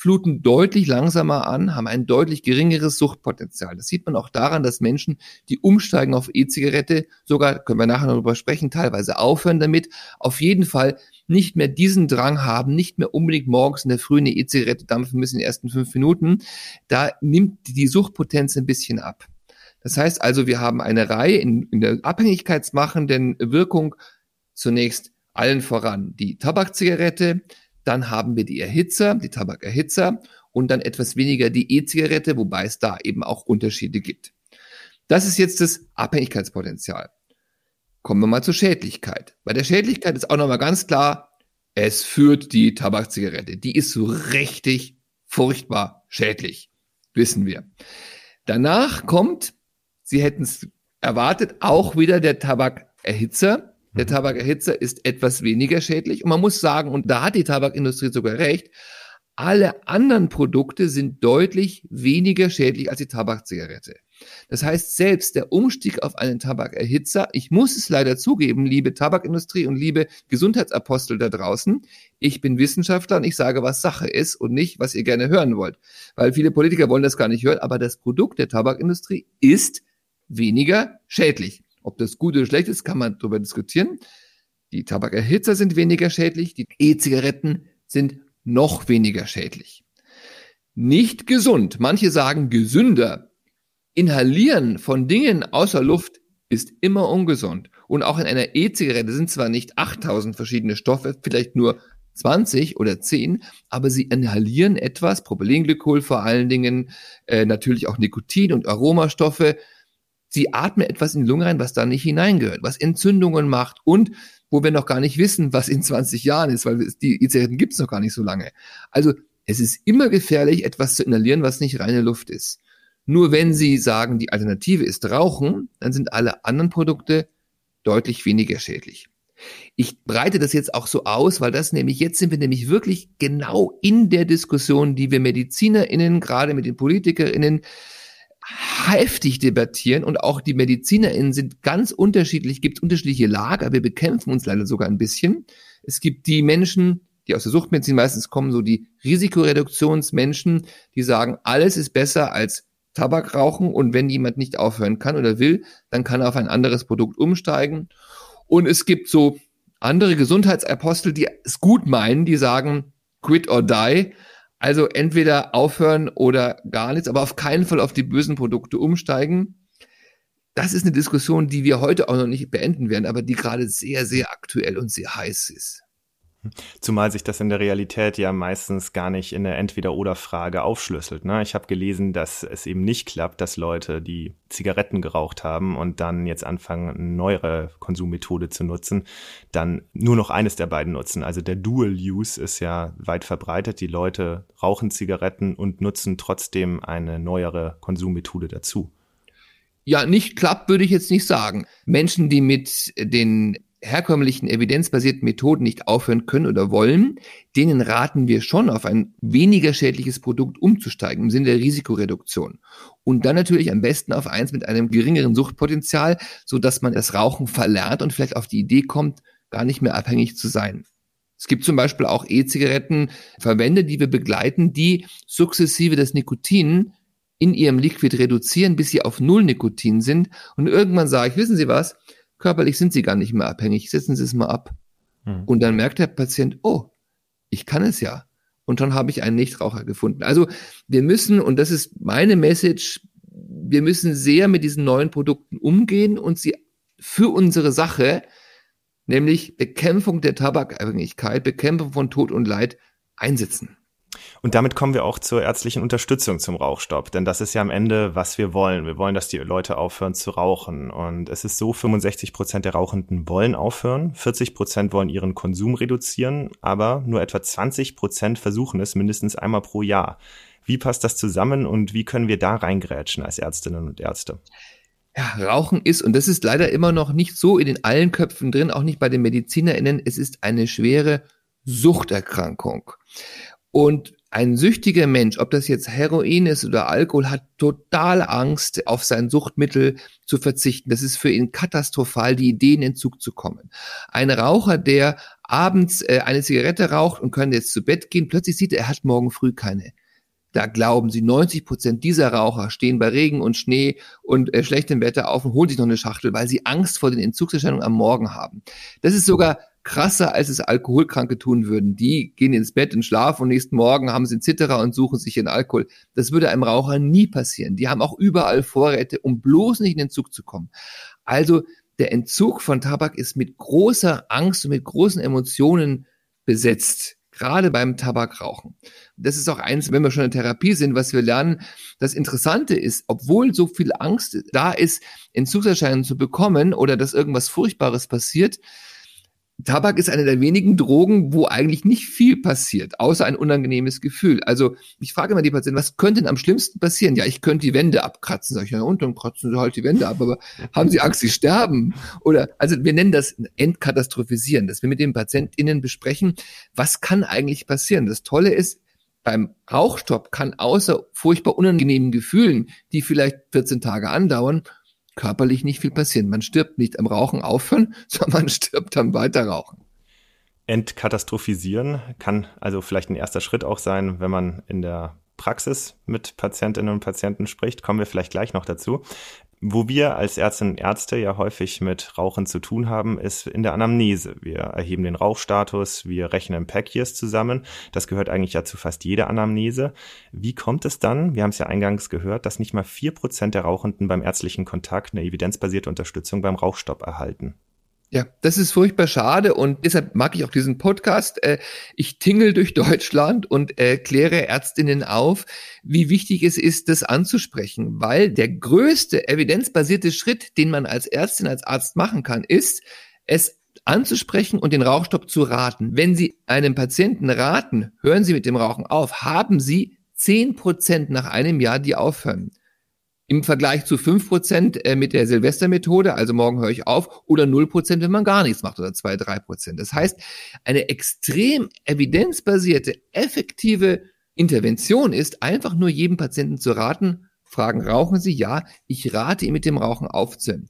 S2: fluten deutlich langsamer an, haben ein deutlich geringeres Suchtpotenzial. Das sieht man auch daran, dass Menschen, die umsteigen auf E-Zigarette, sogar, können wir nachher darüber sprechen, teilweise aufhören damit, auf jeden Fall nicht mehr diesen Drang haben, nicht mehr unbedingt morgens in der Früh eine E-Zigarette dampfen müssen in den ersten fünf Minuten. Da nimmt die Suchtpotenz ein bisschen ab. Das heißt also, wir haben eine Reihe in, in der abhängigkeitsmachenden Wirkung zunächst allen voran die Tabakzigarette, dann haben wir die Erhitzer, die Tabakerhitzer und dann etwas weniger die E-Zigarette, wobei es da eben auch Unterschiede gibt. Das ist jetzt das Abhängigkeitspotenzial. Kommen wir mal zur Schädlichkeit. Bei der Schädlichkeit ist auch nochmal ganz klar, es führt die Tabakzigarette. Die ist so richtig furchtbar schädlich, wissen wir. Danach kommt Sie hätten es erwartet, auch wieder der Tabakerhitzer. Der mhm. Tabakerhitzer ist etwas weniger schädlich. Und man muss sagen, und da hat die Tabakindustrie sogar recht, alle anderen Produkte sind deutlich weniger schädlich als die Tabakzigarette. Das heißt, selbst der Umstieg auf einen Tabakerhitzer, ich muss es leider zugeben, liebe Tabakindustrie und liebe Gesundheitsapostel da draußen, ich bin Wissenschaftler und ich sage, was Sache ist und nicht, was ihr gerne hören wollt. Weil viele Politiker wollen das gar nicht hören, aber das Produkt der Tabakindustrie ist weniger schädlich. Ob das gut oder schlecht ist, kann man darüber diskutieren. Die Tabakerhitzer sind weniger schädlich, die E-Zigaretten sind noch weniger schädlich. Nicht gesund. Manche sagen gesünder. Inhalieren von Dingen außer Luft ist immer ungesund. Und auch in einer E-Zigarette sind zwar nicht 8000 verschiedene Stoffe, vielleicht nur 20 oder 10, aber sie inhalieren etwas, Propylenglykol vor allen Dingen, äh, natürlich auch Nikotin und Aromastoffe, Sie atmen etwas in die Lunge rein, was da nicht hineingehört, was Entzündungen macht und wo wir noch gar nicht wissen, was in 20 Jahren ist, weil die E-Zigaretten gibt es noch gar nicht so lange. Also es ist immer gefährlich, etwas zu inhalieren, was nicht reine Luft ist. Nur wenn Sie sagen, die Alternative ist Rauchen, dann sind alle anderen Produkte deutlich weniger schädlich. Ich breite das jetzt auch so aus, weil das nämlich, jetzt sind wir nämlich wirklich genau in der Diskussion, die wir MedizinerInnen, gerade mit den PolitikerInnen, heftig debattieren und auch die MedizinerInnen sind ganz unterschiedlich, gibt unterschiedliche Lager, wir bekämpfen uns leider sogar ein bisschen. Es gibt die Menschen, die aus der Suchtmedizin meistens kommen, so die Risikoreduktionsmenschen, die sagen, alles ist besser als Tabakrauchen und wenn jemand nicht aufhören kann oder will, dann kann er auf ein anderes Produkt umsteigen. Und es gibt so andere Gesundheitsapostel, die es gut meinen, die sagen, quit or die. Also entweder aufhören oder gar nichts, aber auf keinen Fall auf die bösen Produkte umsteigen. Das ist eine Diskussion, die wir heute auch noch nicht beenden werden, aber die gerade sehr, sehr aktuell und sehr heiß ist.
S1: Zumal sich das in der Realität ja meistens gar nicht in der Entweder-Oder-Frage aufschlüsselt. Ne? Ich habe gelesen, dass es eben nicht klappt, dass Leute, die Zigaretten geraucht haben und dann jetzt anfangen, eine neuere Konsummethode zu nutzen, dann nur noch eines der beiden nutzen. Also der Dual-Use ist ja weit verbreitet. Die Leute rauchen Zigaretten und nutzen trotzdem eine neuere Konsummethode dazu.
S2: Ja, nicht klappt, würde ich jetzt nicht sagen. Menschen, die mit den herkömmlichen evidenzbasierten Methoden nicht aufhören können oder wollen, denen raten wir schon auf ein weniger schädliches Produkt umzusteigen im Sinne der Risikoreduktion. Und dann natürlich am besten auf eins mit einem geringeren Suchtpotenzial, so dass man das Rauchen verlernt und vielleicht auf die Idee kommt, gar nicht mehr abhängig zu sein. Es gibt zum Beispiel auch E-Zigarettenverbände, die wir begleiten, die sukzessive das Nikotin in ihrem Liquid reduzieren, bis sie auf Null Nikotin sind. Und irgendwann sage ich, wissen Sie was? Körperlich sind sie gar nicht mehr abhängig. Setzen Sie es mal ab. Mhm. Und dann merkt der Patient, oh, ich kann es ja. Und schon habe ich einen Nichtraucher gefunden. Also wir müssen, und das ist meine Message, wir müssen sehr mit diesen neuen Produkten umgehen und sie für unsere Sache, nämlich Bekämpfung der Tabakabhängigkeit, Bekämpfung von Tod und Leid einsetzen.
S1: Und damit kommen wir auch zur ärztlichen Unterstützung zum Rauchstopp, denn das ist ja am Ende, was wir wollen. Wir wollen, dass die Leute aufhören zu rauchen. Und es ist so, 65 Prozent der Rauchenden wollen aufhören, 40 Prozent wollen ihren Konsum reduzieren, aber nur etwa 20 Prozent versuchen es mindestens einmal pro Jahr. Wie passt das zusammen und wie können wir da reingrätschen als Ärztinnen und Ärzte?
S2: Ja, Rauchen ist, und das ist leider immer noch nicht so in den allen Köpfen drin, auch nicht bei den MedizinerInnen, es ist eine schwere Suchterkrankung. Und Ein süchtiger Mensch, ob das jetzt Heroin ist oder Alkohol, hat total Angst, auf sein Suchtmittel zu verzichten. Das ist für ihn katastrophal, die Idee in Entzug zu kommen. Ein Raucher, der abends äh, eine Zigarette raucht und könnte jetzt zu Bett gehen, plötzlich sieht er, er hat morgen früh keine. Da glauben sie, 90 Prozent dieser Raucher stehen bei Regen und Schnee und äh, schlechtem Wetter auf und holen sich noch eine Schachtel, weil sie Angst vor den Entzugserscheinungen am Morgen haben. Das ist sogar krasser, als es Alkoholkranke tun würden. Die gehen ins Bett und schlafen und nächsten Morgen haben sie einen Zitterer und suchen sich in Alkohol. Das würde einem Raucher nie passieren. Die haben auch überall Vorräte, um bloß nicht in den Entzug zu kommen. Also der Entzug von Tabak ist mit großer Angst und mit großen Emotionen besetzt. Gerade beim Tabakrauchen. Das ist auch eins, wenn wir schon in Therapie sind, was wir lernen. Das Interessante ist, obwohl so viel Angst da ist, Entzugserscheinungen zu bekommen oder dass irgendwas Furchtbares passiert, Tabak ist eine der wenigen Drogen, wo eigentlich nicht viel passiert, außer ein unangenehmes Gefühl. Also ich frage immer die Patienten, was könnte denn am schlimmsten passieren? Ja, ich könnte die Wände abkratzen. Sag ich, ja, und dann kratzen sie halt die Wände ab. Aber haben sie Angst, sie sterben? Oder, also wir nennen das Entkatastrophisieren, dass wir mit den PatientInnen besprechen, was kann eigentlich passieren? Das Tolle ist, beim Rauchstopp kann außer furchtbar unangenehmen Gefühlen, die vielleicht 14 Tage andauern, körperlich nicht viel passieren. Man stirbt nicht am Rauchen aufhören, sondern man stirbt am weiter rauchen.
S1: Entkatastrophisieren kann also vielleicht ein erster Schritt auch sein, wenn man in der Praxis mit Patientinnen und Patienten spricht, kommen wir vielleicht gleich noch dazu. Wo wir als Ärztinnen und Ärzte ja häufig mit Rauchen zu tun haben, ist in der Anamnese. Wir erheben den Rauchstatus, wir rechnen Pack Years zusammen. Das gehört eigentlich ja zu fast jeder Anamnese. Wie kommt es dann, wir haben es ja eingangs gehört, dass nicht mal vier Prozent der Rauchenden beim ärztlichen Kontakt eine evidenzbasierte Unterstützung beim Rauchstopp erhalten?
S2: Ja, das ist furchtbar schade und deshalb mag ich auch diesen Podcast. Äh, ich tingel durch Deutschland und kläre Ärztinnen auf, wie wichtig es ist, das anzusprechen, weil der größte evidenzbasierte Schritt, den man als Ärztin, als Arzt machen kann, ist, es anzusprechen und den Rauchstopp zu raten. Wenn Sie einem Patienten raten, hören Sie mit dem Rauchen auf, haben Sie zehn Prozent nach einem Jahr, die aufhören im Vergleich zu fünf Prozent äh, mit der Silvestermethode, also morgen höre ich auf, oder null Prozent, wenn man gar nichts macht, oder zwei, drei Prozent. Das heißt, eine extrem evidenzbasierte, effektive Intervention ist, einfach nur jedem Patienten zu raten, fragen, rauchen Sie? Ja, ich rate ihm mit dem Rauchen aufzuhören.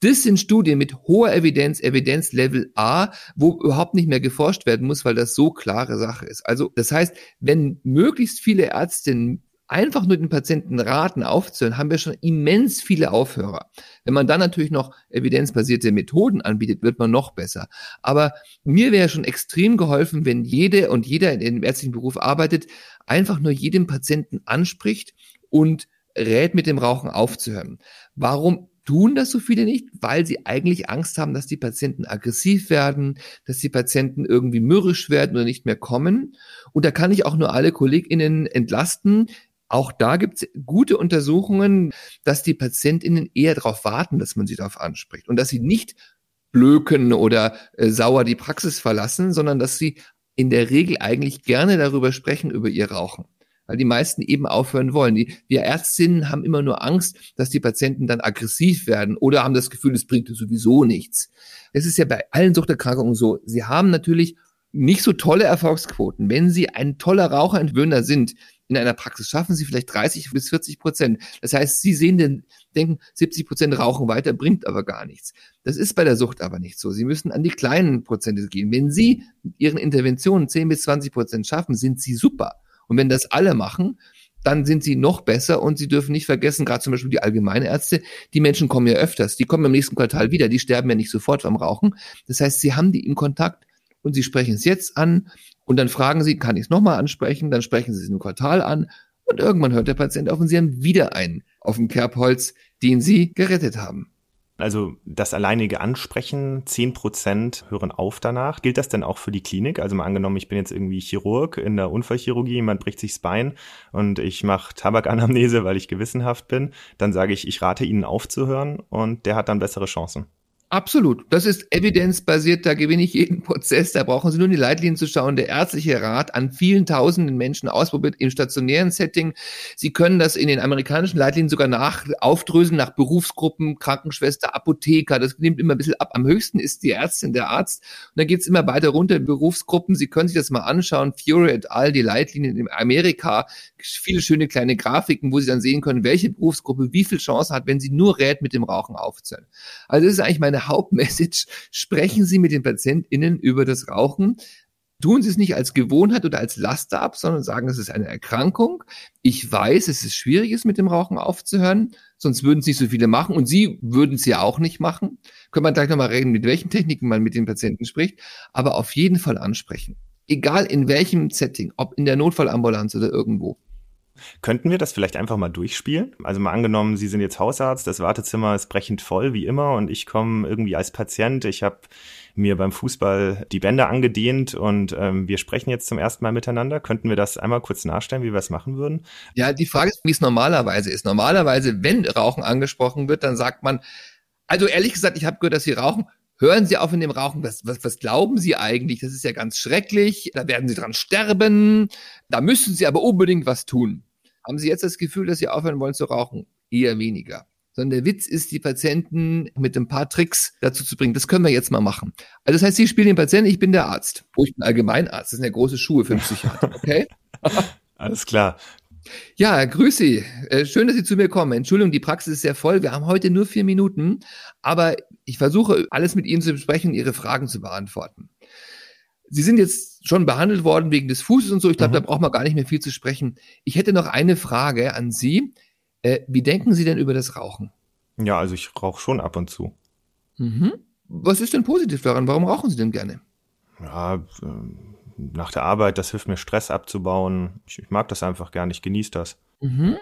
S2: Das sind Studien mit hoher Evidenz, Evidenzlevel A, wo überhaupt nicht mehr geforscht werden muss, weil das so klare Sache ist. Also das heißt, wenn möglichst viele Ärztinnen einfach nur den Patienten raten, aufzuhören, haben wir schon immens viele Aufhörer. Wenn man dann natürlich noch evidenzbasierte Methoden anbietet, wird man noch besser. Aber mir wäre schon extrem geholfen, wenn jede und jeder in dem ärztlichen Beruf arbeitet, einfach nur jedem Patienten anspricht und rät, mit dem Rauchen aufzuhören. Warum tun das so viele nicht? Weil sie eigentlich Angst haben, dass die Patienten aggressiv werden, dass die Patienten irgendwie mürrisch werden oder nicht mehr kommen. Und da kann ich auch nur alle KollegInnen entlasten. Auch da gibt es gute Untersuchungen, dass die PatientInnen eher darauf warten, dass man sie darauf anspricht und dass sie nicht blöken oder äh, sauer die Praxis verlassen, sondern dass sie in der Regel eigentlich gerne darüber sprechen, über ihr Rauchen. Weil die meisten eben aufhören wollen. Die, wir Ärztinnen haben immer nur Angst, dass die Patienten dann aggressiv werden oder haben das Gefühl, es bringt sowieso nichts. Es ist ja bei allen Suchterkrankungen so. Sie haben natürlich nicht so tolle Erfolgsquoten. Wenn Sie ein toller Raucherentwöhner sind, in einer Praxis schaffen sie vielleicht 30 bis 40 Prozent. Das heißt, sie sehen den, denken, 70 Prozent rauchen weiter, bringt aber gar nichts. Das ist bei der Sucht aber nicht so. Sie müssen an die kleinen Prozente gehen. Wenn sie mit ihren Interventionen 10 bis 20 Prozent schaffen, sind sie super. Und wenn das alle machen, dann sind sie noch besser und sie dürfen nicht vergessen, gerade zum Beispiel die Allgemeinärzte, die Menschen kommen ja öfters, die kommen im nächsten Quartal wieder, die sterben ja nicht sofort beim Rauchen. Das heißt, sie haben die im Kontakt und sie sprechen es jetzt an und dann fragen sie, kann ich es nochmal ansprechen? Dann sprechen sie es im Quartal an und irgendwann hört der Patient auf und sie haben wieder einen auf dem Kerbholz, den sie gerettet haben.
S1: Also das alleinige Ansprechen, zehn Prozent hören auf danach. Gilt das denn auch für die Klinik? Also mal angenommen, ich bin jetzt irgendwie Chirurg in der Unfallchirurgie, jemand bricht sich das Bein und ich mache Tabakanamnese, weil ich gewissenhaft bin. Dann sage ich, ich rate Ihnen aufzuhören und der hat dann bessere Chancen.
S2: Absolut. Das ist evidenzbasiert, da gewinne ich jeden Prozess. Da brauchen Sie nur in die Leitlinien zu schauen. Der ärztliche Rat an vielen tausenden Menschen ausprobiert im stationären Setting. Sie können das in den amerikanischen Leitlinien sogar nach aufdröseln nach Berufsgruppen, Krankenschwester, Apotheker. Das nimmt immer ein bisschen ab. Am höchsten ist die Ärztin, der Arzt. Und dann geht's immer weiter runter in Berufsgruppen. Sie können sich das mal anschauen. Fury et al., die Leitlinien in Amerika. Viele schöne kleine Grafiken, wo Sie dann sehen können, welche Berufsgruppe wie viel Chance hat, wenn sie nur rät, mit dem Rauchen aufzuhören. Also das ist eigentlich meine Hauptmessage. Sprechen Sie mit den PatientInnen über das Rauchen. Tun Sie es nicht als Gewohnheit oder als Laster ab, sondern sagen, es ist eine Erkrankung. Ich weiß, es ist schwierig, es mit dem Rauchen aufzuhören, sonst würden es nicht so viele machen und Sie würden es ja auch nicht machen. Können wir gleich nochmal reden, mit welchen Techniken man mit den Patienten spricht, aber auf jeden Fall ansprechen. Egal in welchem Setting, ob in der Notfallambulanz oder irgendwo.
S1: Könnten wir das vielleicht einfach mal durchspielen? Also mal angenommen, Sie sind jetzt Hausarzt, das Wartezimmer ist brechend voll wie immer und ich komme irgendwie als Patient, ich habe mir beim Fußball die Bänder angedehnt und ähm, wir sprechen jetzt zum ersten Mal miteinander. Könnten wir das einmal kurz nachstellen, wie wir es machen würden?
S2: Ja, die Frage ist, wie es normalerweise ist. Normalerweise, wenn Rauchen angesprochen wird, dann sagt man, also ehrlich gesagt, ich habe gehört, dass Sie rauchen. Hören Sie auf in dem Rauchen. Was, was, was glauben Sie eigentlich? Das ist ja ganz schrecklich. Da werden Sie dran sterben. Da müssen Sie aber unbedingt was tun. Haben Sie jetzt das Gefühl, dass Sie aufhören wollen zu rauchen? Eher weniger. Sondern der Witz ist, die Patienten mit ein paar Tricks dazu zu bringen. Das können wir jetzt mal machen. Also das heißt, Sie spielen den Patienten, ich bin der Arzt. Oh, ich bin Allgemeinarzt. Das sind ja große Schuhe für einen Psychiater. Okay?
S1: Alles klar.
S2: Ja, grüß Sie. Äh, schön, dass Sie zu mir kommen. Entschuldigung, die Praxis ist sehr voll. Wir haben heute nur vier Minuten, aber ich versuche alles mit Ihnen zu besprechen, Ihre Fragen zu beantworten. Sie sind jetzt schon behandelt worden wegen des Fußes und so. Ich glaube, mhm. da braucht man gar nicht mehr viel zu sprechen. Ich hätte noch eine Frage an Sie. Äh, wie denken Sie denn über das Rauchen?
S1: Ja, also ich rauche schon ab und zu.
S2: Mhm. Was ist denn positiv daran? Warum rauchen Sie denn gerne?
S1: Ja, äh, nach der Arbeit, das hilft mir, Stress abzubauen. Ich, ich mag das einfach gerne, ich genieße das.
S2: Mhm.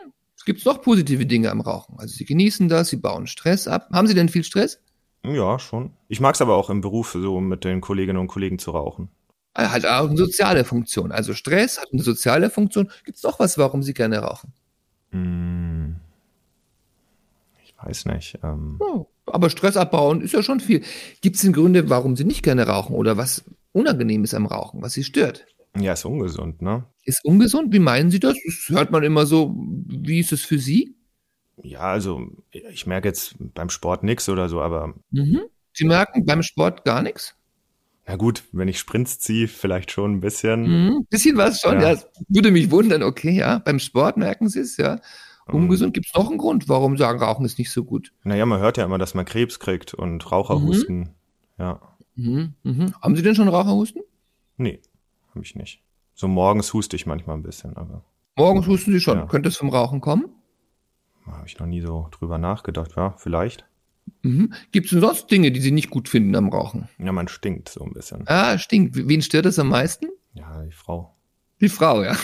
S2: Gibt es noch positive Dinge am Rauchen? Also Sie genießen das, Sie bauen Stress ab. Haben Sie denn viel Stress?
S1: Ja, schon. Ich mag es aber auch im Beruf, so mit den Kolleginnen und Kollegen zu rauchen.
S2: Er hat auch eine soziale Funktion. Also Stress hat eine soziale Funktion. Gibt es doch was, warum Sie gerne rauchen? Hm.
S1: Ich weiß nicht. Ähm.
S2: Oh, aber Stress abbauen ist ja schon viel. Gibt es denn Gründe, warum Sie nicht gerne rauchen oder was unangenehm ist am Rauchen, was Sie stört?
S1: Ja, ist ungesund, ne?
S2: Ist ungesund? Wie meinen Sie das? Das hört man immer so. Wie ist es für Sie?
S1: Ja, also ich merke jetzt beim Sport nichts oder so, aber.
S2: Mhm. Sie merken beim Sport gar nichts?
S1: Na gut, wenn ich Sprints ziehe, vielleicht schon ein bisschen.
S2: Mhm, bisschen was schon, ja. ja. Würde mich wundern, okay, ja. Beim Sport merken Sie es, ja. Ungesund, gibt es noch einen Grund, warum sagen, Rauchen ist nicht so gut?
S1: Naja, man hört ja immer, dass man Krebs kriegt und Raucherhusten. Mhm. Ja.
S2: Mhm, mhm. Haben Sie denn schon Raucherhusten?
S1: Nee, habe ich nicht. So morgens huste ich manchmal ein bisschen, aber.
S2: Morgens husten Sie schon. Ja. Könnte es vom Rauchen kommen?
S1: Habe ich noch nie so drüber nachgedacht, ja, vielleicht.
S2: Mhm. Gibt es denn sonst Dinge, die Sie nicht gut finden am Rauchen?
S1: Ja, man stinkt so ein bisschen.
S2: Ah, stinkt. Wen stört das am meisten?
S1: Ja, die Frau.
S2: Die Frau, ja.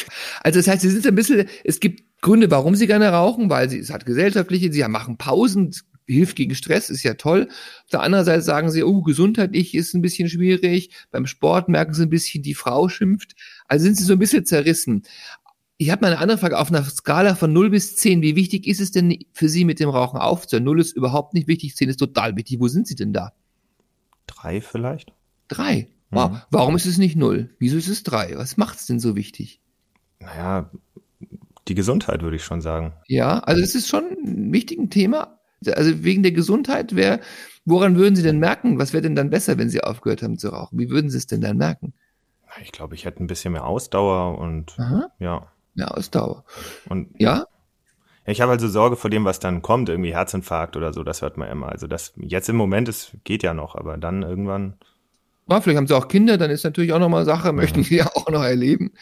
S2: Also das heißt, Sie sind ein bisschen, es gibt Gründe, warum Sie gerne rauchen, weil Sie, es hat gesellschaftliche, Sie machen Pausen, hilft gegen Stress, ist ja toll. Auf der anderen Seite sagen Sie, oh, gesundheitlich ist ein bisschen schwierig. Beim Sport merken Sie ein bisschen, die Frau schimpft. Also sind Sie so ein bisschen zerrissen. Ich habe mal eine andere Frage. Auf einer Skala von 0 bis 10, wie wichtig ist es denn für Sie, mit dem Rauchen aufzuhören? 0 ist überhaupt nicht wichtig, 10 ist total wichtig. Wo sind Sie denn da?
S1: Drei vielleicht.
S2: Drei? Wow. Mhm. Warum ist es nicht 0? Wieso ist es 3? Was macht es denn so wichtig?
S1: Naja, die Gesundheit würde ich schon sagen.
S2: Ja, also es ist schon ein wichtiges Thema. Also wegen der Gesundheit, wer, woran würden Sie denn merken? Was wäre denn dann besser, wenn Sie aufgehört haben zu rauchen? Wie würden Sie es denn dann merken?
S1: Ich glaube, ich hätte ein bisschen mehr Ausdauer und Aha. ja
S2: mehr Ausdauer.
S1: Und ja? Ich habe also Sorge vor dem, was dann kommt, irgendwie Herzinfarkt oder so, das hört man immer. Also das jetzt im Moment ist, geht ja noch, aber dann irgendwann.
S2: Ja, vielleicht haben sie auch Kinder, dann ist natürlich auch nochmal Sache, möchten sie ja auch noch erleben.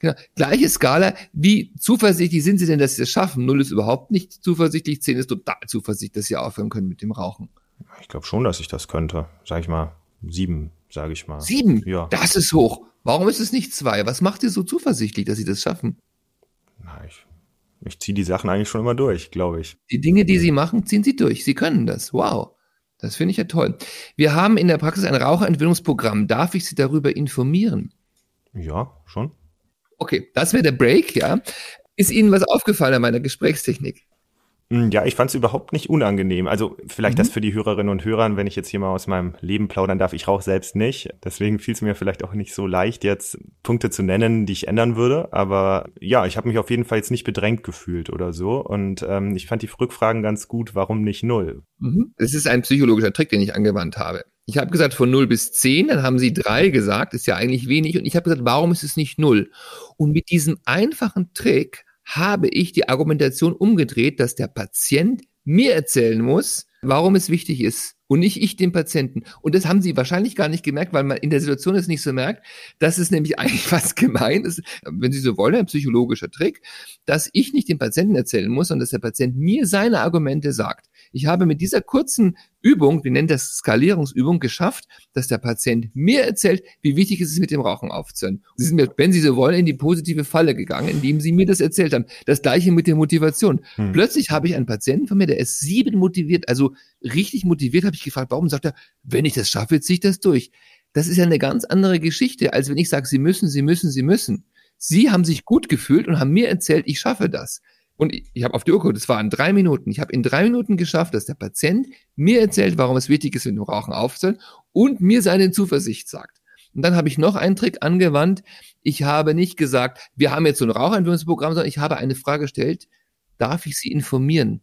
S2: Genau. Gleiche Skala. Wie zuversichtlich sind Sie denn, dass Sie das schaffen? Null ist überhaupt nicht zuversichtlich, zehn ist total zuversichtlich, dass Sie aufhören können mit dem Rauchen.
S1: Ich glaube schon, dass ich das könnte. Sag ich mal, sieben, sage ich mal.
S2: Sieben? Ja. Das ist hoch. Warum ist es nicht zwei? Was macht Sie so zuversichtlich, dass Sie das schaffen?
S1: Ich ziehe die Sachen eigentlich schon immer durch, glaube ich.
S2: Die Dinge, die Sie machen, ziehen Sie durch. Sie können das. Wow. Das finde ich ja toll. Wir haben in der Praxis ein Raucherentwöhnungsprogramm. Darf ich Sie darüber informieren?
S1: Ja, schon.
S2: Okay, das wäre der Break, ja. Ist Ihnen was aufgefallen an meiner Gesprächstechnik?
S1: Hm, ja, ich fand es überhaupt nicht unangenehm. Also vielleicht mhm. das für die Hörerinnen und Hörer, wenn ich jetzt hier mal aus meinem Leben plaudern darf. Ich rauche selbst nicht. Deswegen fiel es mir vielleicht auch nicht so leicht, jetzt Punkte zu nennen, die ich ändern würde. Aber ja, ich habe mich auf jeden Fall jetzt nicht bedrängt gefühlt oder so. Und ähm, ich fand die Rückfragen ganz gut. Warum nicht null?
S2: Mhm. Es ist ein psychologischer Trick, den ich angewandt habe. Ich habe gesagt von 0 bis 10, dann haben sie 3 gesagt, ist ja eigentlich wenig. Und ich habe gesagt, warum ist es nicht 0? Und mit diesem einfachen Trick habe ich die Argumentation umgedreht, dass der Patient mir erzählen muss, warum es wichtig ist und nicht ich dem Patienten. Und das haben sie wahrscheinlich gar nicht gemerkt, weil man in der Situation es nicht so merkt. Das ist nämlich eigentlich fast gemein ist, wenn Sie so wollen, ein psychologischer Trick, dass ich nicht dem Patienten erzählen muss, sondern dass der Patient mir seine Argumente sagt. Ich habe mit dieser kurzen Übung, wir nennen das Skalierungsübung, geschafft, dass der Patient mir erzählt, wie wichtig es ist, mit dem Rauchen aufzuhören. Sie sind mir, wenn Sie so wollen, in die positive Falle gegangen, indem Sie mir das erzählt haben. Das gleiche mit der Motivation. Hm. Plötzlich habe ich einen Patienten von mir, der ist sieben motiviert, also richtig motiviert, habe ich gefragt, warum sagt er, wenn ich das schaffe, ziehe ich das durch. Das ist ja eine ganz andere Geschichte, als wenn ich sage, Sie müssen, Sie müssen, Sie müssen. Sie haben sich gut gefühlt und haben mir erzählt, ich schaffe das. Und ich, ich habe auf die Uhr geguckt, das waren drei Minuten. Ich habe in drei Minuten geschafft, dass der Patient mir erzählt, warum es wichtig ist, mit dem Rauchen aufzuhören und mir seine Zuversicht sagt. Und dann habe ich noch einen Trick angewandt. Ich habe nicht gesagt, wir haben jetzt so ein Rauchentwöhnungsprogramm, sondern ich habe eine Frage gestellt, darf ich Sie informieren?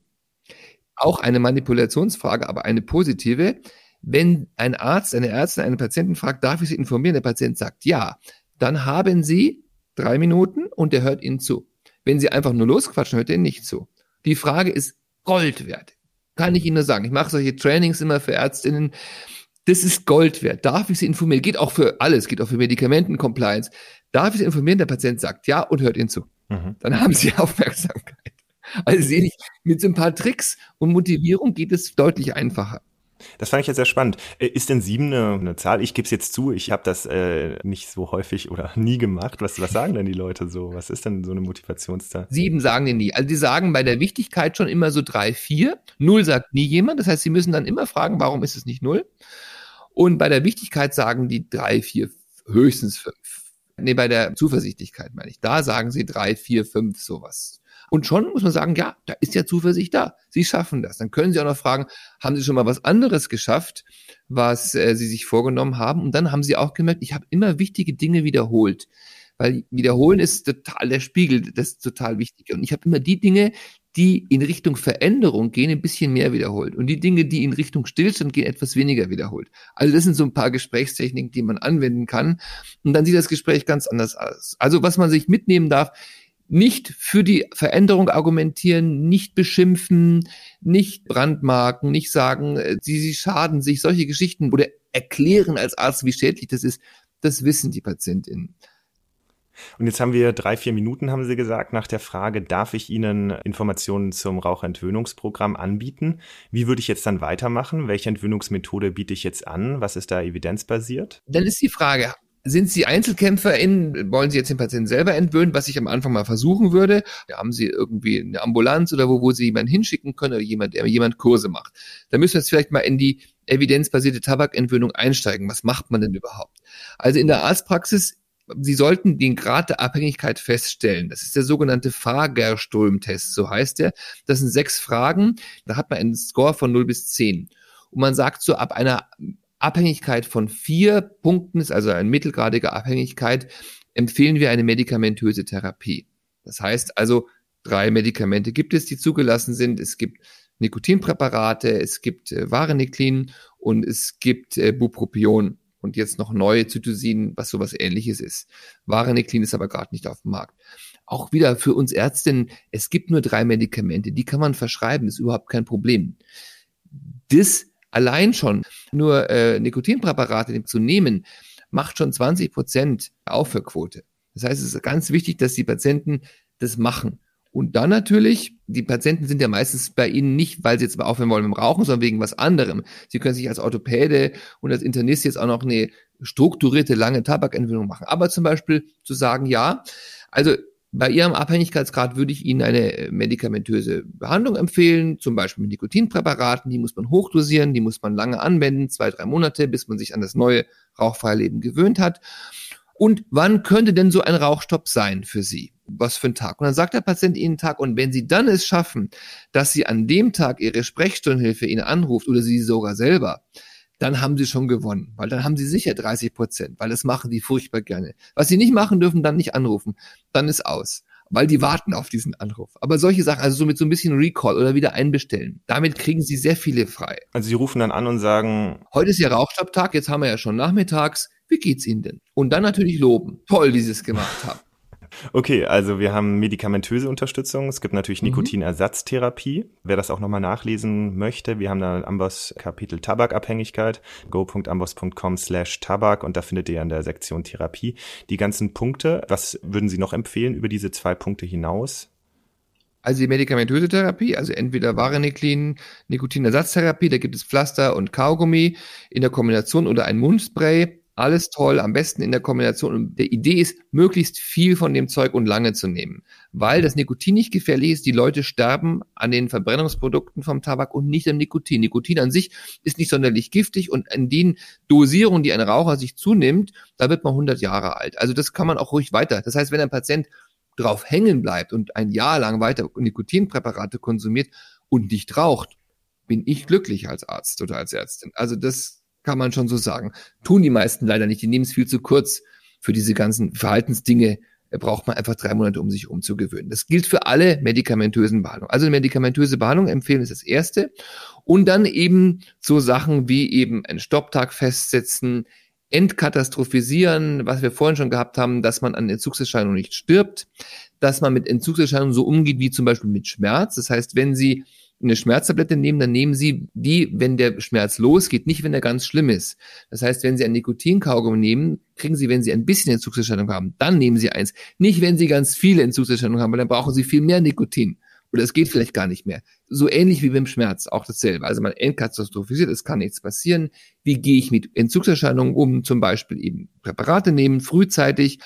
S2: Auch eine Manipulationsfrage, aber eine positive. Wenn ein Arzt, eine Ärztin einen Patienten fragt, darf ich Sie informieren? Der Patient sagt ja. Dann haben Sie drei Minuten und der hört Ihnen zu. Wenn Sie einfach nur losquatschen, hört er nicht zu. Die Frage ist Gold wert. Kann ich Ihnen nur sagen. Ich mache solche Trainings immer für Ärztinnen. Das ist Gold wert. Darf ich Sie informieren? Geht auch für alles, geht auch für Medikamenten-Compliance. Darf ich Sie informieren? Der Patient sagt ja und hört Ihnen zu. Mhm. Dann haben Sie Aufmerksamkeit. Also sehe ich, mit so ein paar Tricks und Motivierung geht es deutlich einfacher.
S1: Das fand ich jetzt sehr spannend. Äh, ist denn sieben eine, eine Zahl? Ich gebe es jetzt zu, ich habe das äh, nicht so häufig oder nie gemacht. Was, was sagen denn die Leute so? Was ist denn so eine Motivationszahl?
S2: Sieben sagen die nie. Also die sagen bei der Wichtigkeit schon immer so drei, vier. Null sagt nie jemand. Das heißt, sie müssen dann immer fragen, warum ist es nicht null? Und bei der Wichtigkeit sagen die drei, vier, höchstens fünf. Nee, bei der Zuversichtlichkeit meine ich. Da sagen sie drei, vier, fünf, sowas. Und schon muss man sagen, ja, da ist ja Zuversicht da. Sie schaffen das. Dann können Sie auch noch fragen, haben Sie schon mal was anderes geschafft, was äh, Sie sich vorgenommen haben? Und dann haben Sie auch gemerkt, ich habe immer wichtige Dinge wiederholt. Weil wiederholen ist total der Spiegel, das ist total wichtig. Und ich habe immer die Dinge, die in Richtung Veränderung gehen, ein bisschen mehr wiederholt. Und die Dinge, die in Richtung Stillstand gehen, etwas weniger wiederholt. Also das sind so ein paar Gesprächstechniken, die man anwenden kann. Und dann sieht das Gespräch ganz anders aus. Also was man sich mitnehmen darf, nicht für die Veränderung argumentieren, nicht beschimpfen, nicht brandmarken, nicht sagen, äh, sie, sie schaden sich, solche Geschichten oder erklären als Arzt, wie schädlich das ist, das wissen die Patientinnen.
S1: Und jetzt haben wir drei, vier Minuten, haben Sie gesagt, nach der Frage, darf ich Ihnen Informationen zum Raucherentwöhnungsprogramm anbieten? Wie würde ich jetzt dann weitermachen? Welche Entwöhnungsmethode biete ich jetzt an? Was ist da evidenzbasiert?
S2: Dann ist die Frage, sind Sie Einzelkämpferin? Wollen Sie jetzt den Patienten selber entwöhnen, was ich am Anfang mal versuchen würde? Da haben Sie irgendwie eine Ambulanz oder wo, wo Sie jemanden hinschicken können oder jemand, der jemand Kurse macht. Da müssen wir jetzt vielleicht mal in die evidenzbasierte Tabakentwöhnung einsteigen. Was macht man denn überhaupt? Also in der Arztpraxis Sie sollten den Grad der Abhängigkeit feststellen. Das ist der sogenannte Fagerström-Test, so heißt der. Das sind sechs Fragen. Da hat man einen Score von 0 bis 10. Und man sagt so, ab einer Abhängigkeit von vier Punkten ist also eine mittelgradige Abhängigkeit, empfehlen wir eine medikamentöse Therapie. Das heißt also, drei Medikamente gibt es, die zugelassen sind. Es gibt Nikotinpräparate, es gibt äh, Vareniclin und es gibt äh, Bupropion und jetzt noch neue Zytosin, was sowas ähnliches ist. Vareniclin ist aber gerade nicht auf dem Markt. Auch wieder für uns Ärztinnen, es gibt nur drei Medikamente, die kann man verschreiben, ist überhaupt kein Problem. Das Allein schon nur äh, Nikotinpräparate zu nehmen, macht schon 20 Prozent Aufhörquote. Das heißt, es ist ganz wichtig, dass die Patienten das machen. Und dann natürlich, die Patienten sind ja meistens bei Ihnen nicht, weil sie jetzt aufhören wollen mit dem Rauchen, sondern wegen was anderem. Sie können sich als Orthopäde und als Internist jetzt auch noch eine strukturierte, lange Tabakentwöhnung machen. Aber zum Beispiel zu sagen, ja, also bei Ihrem Abhängigkeitsgrad würde ich Ihnen eine äh, medikamentöse Behandlung empfehlen, zum Beispiel mit Nikotinpräparaten. Die muss man hochdosieren, die muss man lange anwenden, zwei, drei Monate, bis man sich an das neue rauchfreie Leben gewöhnt hat. Und wann könnte denn so ein Rauchstopp sein für Sie? was für ein Tag. Und dann sagt der Patient Ihnen Tag. Und wenn Sie dann es schaffen, dass Sie an dem Tag Ihre Sprechstundenhilfe Ihnen anruft oder Sie sogar selber, dann haben Sie schon gewonnen, weil dann haben Sie sicher 30 Prozent, weil das machen die furchtbar gerne. Was Sie nicht machen dürfen, dann nicht anrufen, dann ist aus weil die warten auf diesen Anruf. Aber solche Sachen, also so mit so ein bisschen Recall oder wieder einbestellen, damit kriegen sie sehr viele frei.
S1: Also sie rufen dann an und sagen,
S2: heute ist ja Rauchstopptag, jetzt haben wir ja schon nachmittags, wie geht's Ihnen denn? Und dann natürlich loben. Toll, wie Sie es gemacht haben.
S1: Okay, also wir haben medikamentöse Unterstützung. Es gibt natürlich mhm. Nikotinersatztherapie. Wer das auch nochmal nachlesen möchte, wir haben da Amboss Kapitel Tabakabhängigkeit, go.amboss.com slash Tabak und da findet ihr in der Sektion Therapie die ganzen Punkte. Was würden Sie noch empfehlen über diese zwei Punkte hinaus?
S2: Also die medikamentöse Therapie, also entweder Vareniclin, Nikotinersatztherapie, da gibt es Pflaster und Kaugummi in der Kombination oder ein Mundspray alles toll, am besten in der Kombination. Und der Idee ist, möglichst viel von dem Zeug und lange zu nehmen, weil das Nikotin nicht gefährlich ist. Die Leute sterben an den Verbrennungsprodukten vom Tabak und nicht am Nikotin. Nikotin an sich ist nicht sonderlich giftig und in den Dosierungen, die ein Raucher sich zunimmt, da wird man 100 Jahre alt. Also das kann man auch ruhig weiter. Das heißt, wenn ein Patient drauf hängen bleibt und ein Jahr lang weiter Nikotinpräparate konsumiert und nicht raucht, bin ich glücklich als Arzt oder als Ärztin. Also das kann man schon so sagen. Tun die meisten leider nicht. Die nehmen es viel zu kurz für diese ganzen Verhaltensdinge. Braucht man einfach drei Monate, um sich umzugewöhnen. Das gilt für alle medikamentösen Behandlungen. Also eine medikamentöse Behandlung empfehlen ist das erste. Und dann eben so Sachen wie eben einen Stopptag festsetzen, entkatastrophisieren, was wir vorhin schon gehabt haben, dass man an Entzugserscheinungen nicht stirbt, dass man mit Entzugserscheinungen so umgeht wie zum Beispiel mit Schmerz. Das heißt, wenn Sie eine Schmerztablette nehmen, dann nehmen Sie die, wenn der Schmerz losgeht, nicht wenn er ganz schlimm ist. Das heißt, wenn Sie ein Nikotinkaugummi nehmen, kriegen Sie, wenn Sie ein bisschen Entzugserscheinung haben, dann nehmen Sie eins. Nicht, wenn Sie ganz viele Entzugserscheinungen haben, weil dann brauchen Sie viel mehr Nikotin. Oder es geht vielleicht gar nicht mehr. So ähnlich wie beim Schmerz, auch dasselbe. Also man entkatastrophisiert, es kann nichts passieren. Wie gehe ich mit Entzugserscheinungen um? Zum Beispiel eben Präparate nehmen, frühzeitig.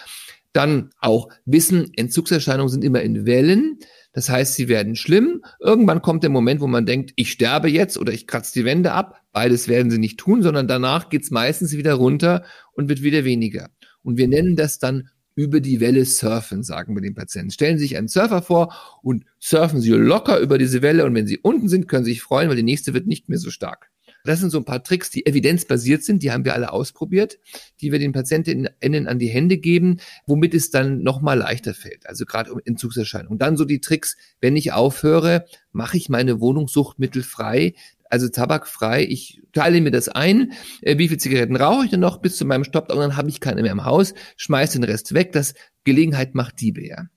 S2: Dann auch wissen, Entzugserscheinungen sind immer in Wellen. Das heißt, sie werden schlimm. Irgendwann kommt der Moment, wo man denkt, ich sterbe jetzt oder ich kratze die Wände ab. Beides werden sie nicht tun, sondern danach geht's meistens wieder runter und wird wieder weniger. Und wir nennen das dann über die Welle surfen, sagen wir den Patienten. Stellen Sie sich einen Surfer vor und surfen Sie locker über diese Welle und wenn Sie unten sind, können Sie sich freuen, weil die nächste wird nicht mehr so stark. Das sind so ein paar Tricks, die evidenzbasiert sind, die haben wir alle ausprobiert, die wir den PatientInnen an die Hände geben, womit es dann nochmal leichter fällt. Also gerade um Entzugserscheinungen. Dann so die Tricks, wenn ich aufhöre, mache ich meine Wohnung suchtmittelfrei, also tabakfrei. Ich teile mir das ein, äh, wie viel Zigaretten rauche ich denn noch bis zu meinem Stopp und dann habe ich keine mehr im Haus, schmeiß den Rest weg. Das Gelegenheit macht Diebe, ja.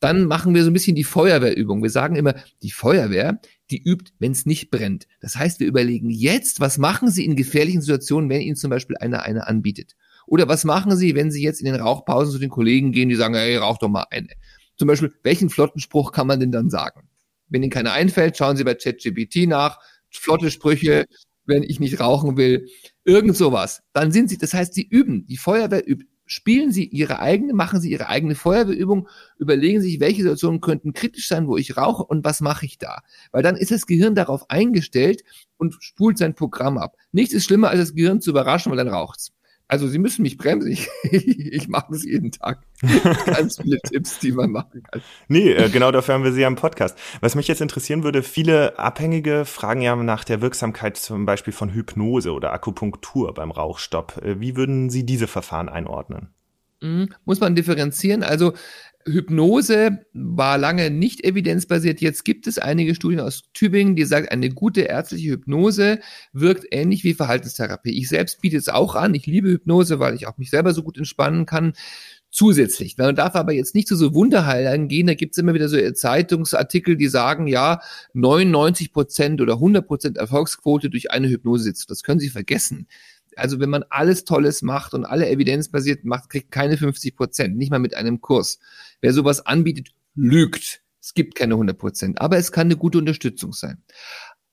S2: Dann machen wir so ein bisschen die Feuerwehrübung. Wir sagen immer, die Feuerwehr, die übt, wenn es nicht brennt. Das heißt, wir überlegen jetzt, was machen Sie in gefährlichen Situationen, wenn Ihnen zum Beispiel einer eine anbietet? Oder was machen Sie, wenn Sie jetzt in den Rauchpausen zu den Kollegen gehen, die sagen, hey, rauch doch mal eine. Zum Beispiel, welchen flotten Spruch kann man denn dann sagen? Wenn Ihnen keiner einfällt, schauen Sie bei ChatGPT nach, flotte Sprüche, wenn ich nicht rauchen will, irgend sowas. Dann sind Sie, das heißt, Sie üben, die Feuerwehr übt spielen Sie Ihre eigene, machen Sie Ihre eigene Feuerwehrübung, überlegen sich, welche Situationen könnten kritisch sein, wo ich rauche und was mache ich da. Weil dann ist das Gehirn darauf eingestellt und spult sein Programm ab. Nichts ist schlimmer, als das Gehirn zu überraschen, weil dann raucht's. Also Sie müssen mich bremsen. Ich, ich mache das jeden Tag. Ganz viele Tipps, die man machen kann.
S1: Nee, äh, genau dafür haben wir Sie am Podcast. Was mich jetzt interessieren würde, viele Abhängige fragen ja nach der Wirksamkeit zum Beispiel von Hypnose oder Akupunktur beim Rauchstopp. Äh, wie würden Sie diese Verfahren einordnen?
S2: Mhm. Muss man differenzieren. Also Hypnose war lange nicht evidenzbasiert. Jetzt gibt es einige Studien aus Tübingen, die sagen, eine gute ärztliche Hypnose wirkt ähnlich wie Verhaltenstherapie. Ich selbst biete es auch an. Ich liebe Hypnose, weil ich auch mich selber so gut entspannen kann. Zusätzlich. Man darf aber jetzt nicht zu so Wunderheilern gehen. Da gibt es immer wieder so Zeitungsartikel, die sagen, ja, 99 Prozent oder 100 Prozent Erfolgsquote durch eine Hypnose sitzt. Das können Sie vergessen also wenn man alles Tolles macht und alle evidenzbasiert macht, kriegt keine 50 Prozent, nicht mal mit einem Kurs. Wer sowas anbietet, lügt. Es gibt keine 100 Prozent, aber es kann eine gute Unterstützung sein.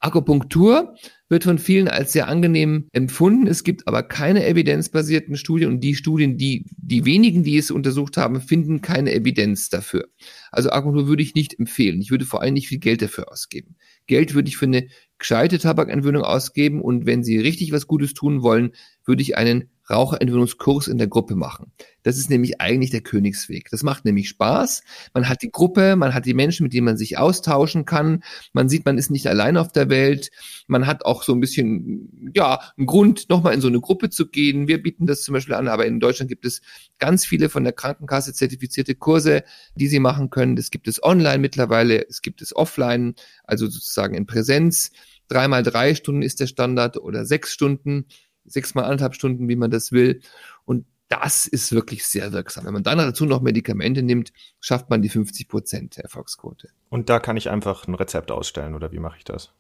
S2: Akupunktur wird von vielen als sehr angenehm empfunden. Es gibt aber keine evidenzbasierten Studien und die Studien, die, die wenigen, die es untersucht haben, finden keine Evidenz dafür. Also Akupunktur würde ich nicht empfehlen. Ich würde vor allem nicht viel Geld dafür ausgeben. Geld würde ich für eine gescheite Tabakentwöhnung ausgeben und wenn Sie richtig was Gutes tun wollen, würde ich einen Raucherentwöhnungskurs in der Gruppe machen. Das ist nämlich eigentlich der Königsweg. Das macht nämlich Spaß. Man hat die Gruppe, man hat die Menschen, mit denen man sich austauschen kann. Man sieht, man ist nicht allein auf der Welt. Man hat auch so ein bisschen, ja, einen Grund, nochmal in so eine Gruppe zu gehen. Wir bieten das zum Beispiel an, aber in Deutschland gibt es ganz viele von der Krankenkasse zertifizierte Kurse, die Sie machen können. Das gibt es online mittlerweile, es gibt es offline, also sozusagen in Präsenz. Dreimal drei Stunden ist der Standard oder sechs Stunden sechsmal anderthalb Stunden, wie man das will. Und das ist wirklich sehr wirksam. Wenn man dann dazu noch Medikamente nimmt, schafft man die 50 Prozent Erfolgsquote.
S1: Und da kann ich einfach ein Rezept ausstellen oder wie mache ich das?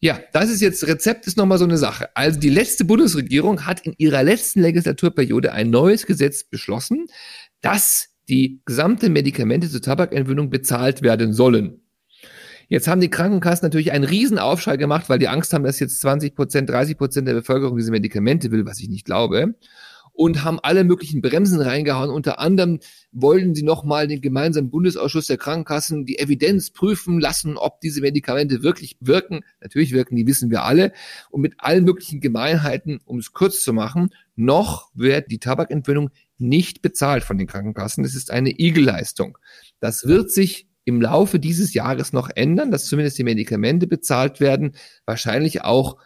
S2: Ja, das ist jetzt, Rezept ist nochmal so eine Sache. Also die letzte Bundesregierung hat in ihrer letzten Legislaturperiode ein neues Gesetz beschlossen, dass die gesamte Medikamente zur Tabakentwöhnung bezahlt werden sollen. Jetzt haben die Krankenkassen natürlich einen riesen Aufschrei gemacht, weil die Angst haben, dass jetzt 20 Prozent, 30 Prozent der Bevölkerung diese Medikamente will, was ich nicht glaube. Und haben alle möglichen Bremsen reingehauen. Unter anderem wollen sie nochmal den gemeinsamen Bundesausschuss der Krankenkassen die Evidenz prüfen lassen, ob diese Medikamente wirklich wirken. Natürlich wirken, die wissen wir alle. Und mit allen möglichen Gemeinheiten, um es kurz zu machen, noch wird die Tabakentwöhnung nicht bezahlt von den Krankenkassen. Das ist eine Igelleistung. Das wird sich im Laufe dieses Jahres noch ändern, dass zumindest die Medikamente bezahlt werden, wahrscheinlich auch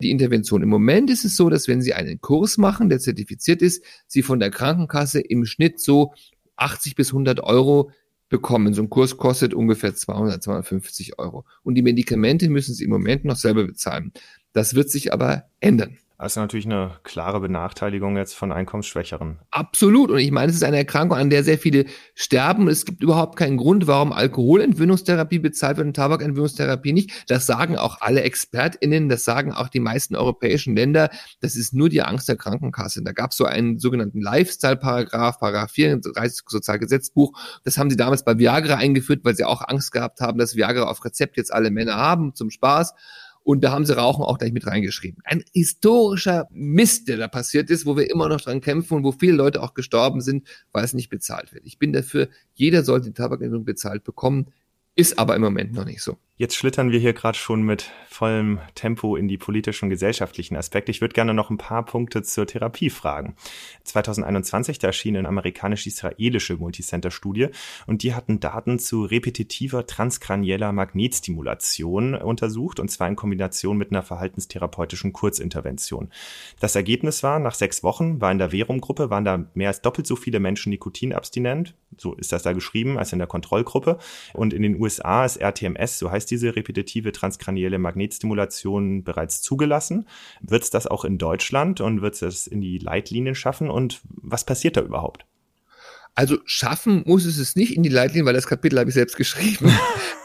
S2: die Intervention. Im Moment ist es so, dass wenn Sie einen Kurs machen, der zertifiziert ist, Sie von der Krankenkasse im Schnitt so 80 bis 100 Euro bekommen. So ein Kurs kostet ungefähr 200, 250 Euro. Und die Medikamente müssen Sie im Moment noch selber bezahlen. Das wird sich aber ändern.
S1: Das ist natürlich eine klare Benachteiligung jetzt von Einkommensschwächeren.
S2: Absolut. Und ich meine, es ist eine Erkrankung, an der sehr viele sterben. Es gibt überhaupt keinen Grund, warum Alkoholentwöhnungstherapie bezahlt wird und Tabakentwöhnungstherapie nicht. Das sagen auch alle ExpertInnen, das sagen auch die meisten europäischen Länder. Das ist nur die Angst der Krankenkasse. Da gab es so einen sogenannten Lifestyle-Paragraph, Paragraph 34 Sozialgesetzbuch. Das haben sie damals bei Viagra eingeführt, weil sie auch Angst gehabt haben, dass Viagra auf Rezept jetzt alle Männer haben zum Spaß. Und da haben sie Rauchen auch gleich mit reingeschrieben. Ein historischer Mist, der da passiert ist, wo wir immer noch dran kämpfen und wo viele Leute auch gestorben sind, weil es nicht bezahlt wird. Ich bin dafür, jeder sollte die Tabakentwöhnung bezahlt bekommen, ist aber im Moment noch nicht so.
S1: Jetzt schlittern wir hier gerade schon mit vollem Tempo in die politischen und gesellschaftlichen Aspekte. Ich würde gerne noch ein paar Punkte zur Therapie fragen. 2021, da erschien eine amerikanisch-israelische Multicenter-Studie und die hatten Daten zu repetitiver transkranieller Magnetstimulation untersucht und zwar in Kombination mit einer verhaltenstherapeutischen Kurzintervention. Das Ergebnis war, nach sechs Wochen war in der Verum-Gruppe waren da mehr als doppelt so viele Menschen nikotinabstinent, so ist das da geschrieben, als in der Kontrollgruppe. Und in den USA ist RTMS, so heißt ist diese repetitive transkranielle Magnetstimulation bereits zugelassen? Wird es das auch in Deutschland und wird es das in die Leitlinien schaffen? Und was passiert da überhaupt?
S2: Also schaffen muss es es nicht in die Leitlinien, weil das Kapitel habe ich selbst geschrieben.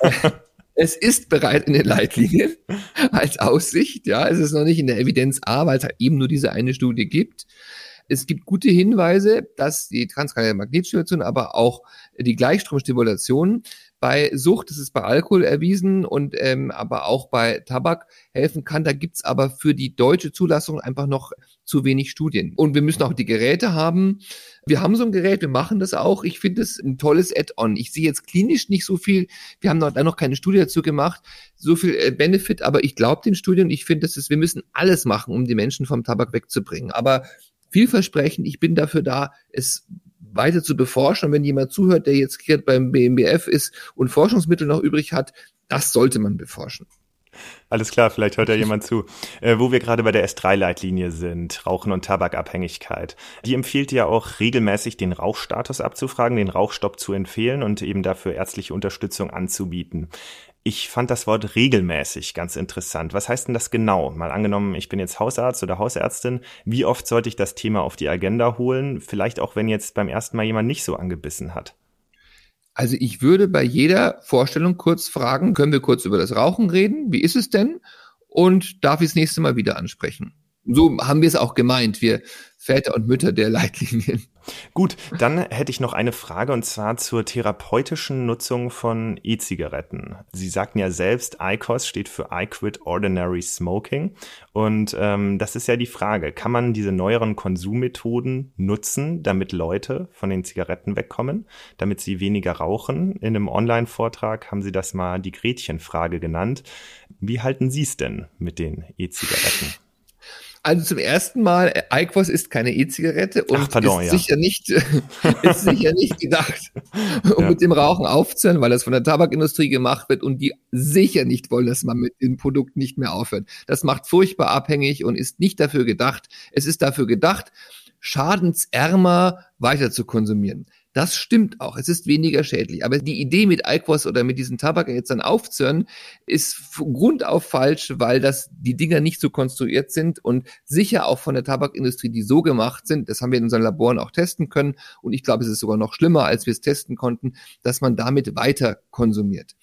S2: es ist bereit in den Leitlinien als Aussicht. Ja, es ist noch nicht in der Evidenz A, weil es halt eben nur diese eine Studie gibt. Es gibt gute Hinweise, dass die transkranielle Magnetstimulation, aber auch die Gleichstromstimulation bei Sucht, das ist bei Alkohol erwiesen und ähm, aber auch bei Tabak helfen kann. Da gibt's aber für die deutsche Zulassung einfach noch zu wenig Studien. Und wir müssen auch die Geräte haben. Wir haben so ein Gerät, wir machen das auch. Ich finde es ein tolles Add-on. Ich sehe jetzt klinisch nicht so viel. Wir haben noch, da noch keine Studie dazu gemacht, so viel äh, Benefit, aber ich glaube den Studien. Ich finde, dass es, wir müssen alles machen, um die Menschen vom Tabak wegzubringen. Aber vielversprechend, ich bin dafür da, es weiter zu beforschen. Und wenn jemand zuhört, der jetzt gerade beim BMBF ist und Forschungsmittel noch übrig hat, das sollte man beforschen.
S1: Alles klar, vielleicht hört ja jemand zu. Äh, wo wir gerade bei der S3-Leitlinie sind, Rauchen und Tabakabhängigkeit. Die empfiehlt ja auch regelmäßig den Rauchstatus abzufragen, den Rauchstopp zu empfehlen und eben dafür ärztliche Unterstützung anzubieten. Ich fand das Wort regelmäßig ganz interessant. Was heißt denn das genau? Mal angenommen, ich bin jetzt Hausarzt oder Hausärztin. Wie oft sollte ich das Thema auf die Agenda holen? Vielleicht auch, wenn jetzt beim ersten Mal jemand nicht so angebissen hat.
S2: Also ich würde bei jeder Vorstellung kurz fragen, können wir kurz über das Rauchen reden? Wie ist es denn? Und darf ich das nächste Mal wieder ansprechen? So haben wir es auch gemeint. Wir Väter und Mütter der Leitlinien.
S1: Gut, dann hätte ich noch eine Frage und zwar zur therapeutischen Nutzung von E-Zigaretten. Sie sagten ja selbst, ICOS steht für I Quit Ordinary Smoking und ähm, das ist ja die Frage, kann man diese neueren Konsummethoden nutzen, damit Leute von den Zigaretten wegkommen, damit sie weniger rauchen? In einem Online-Vortrag haben Sie das mal die Gretchenfrage genannt. Wie halten Sie es denn mit den E-Zigaretten?
S2: Also zum ersten Mal, IQOS ist keine E-Zigarette und
S1: Ach, pardon,
S2: ist,
S1: ja.
S2: sicher nicht, ist sicher nicht gedacht, um
S1: Ja.
S2: mit dem Rauchen aufzuhören, weil das von der Tabakindustrie gemacht wird und die sicher nicht wollen, dass man mit dem Produkt nicht mehr aufhört. Das macht furchtbar abhängig und ist nicht dafür gedacht. Es ist dafür gedacht, schadensärmer weiter zu konsumieren. Das stimmt auch. Es ist weniger schädlich. Aber die Idee mit IQOS oder mit diesen dann aufzuhören, ist von Grund auf falsch, weil das die Dinger nicht so konstruiert sind und sicher auch von der Tabakindustrie, die so gemacht sind. Das haben wir in unseren Laboren auch testen können. Und ich glaube, es ist sogar noch schlimmer, als wir es testen konnten, dass man damit weiter konsumiert.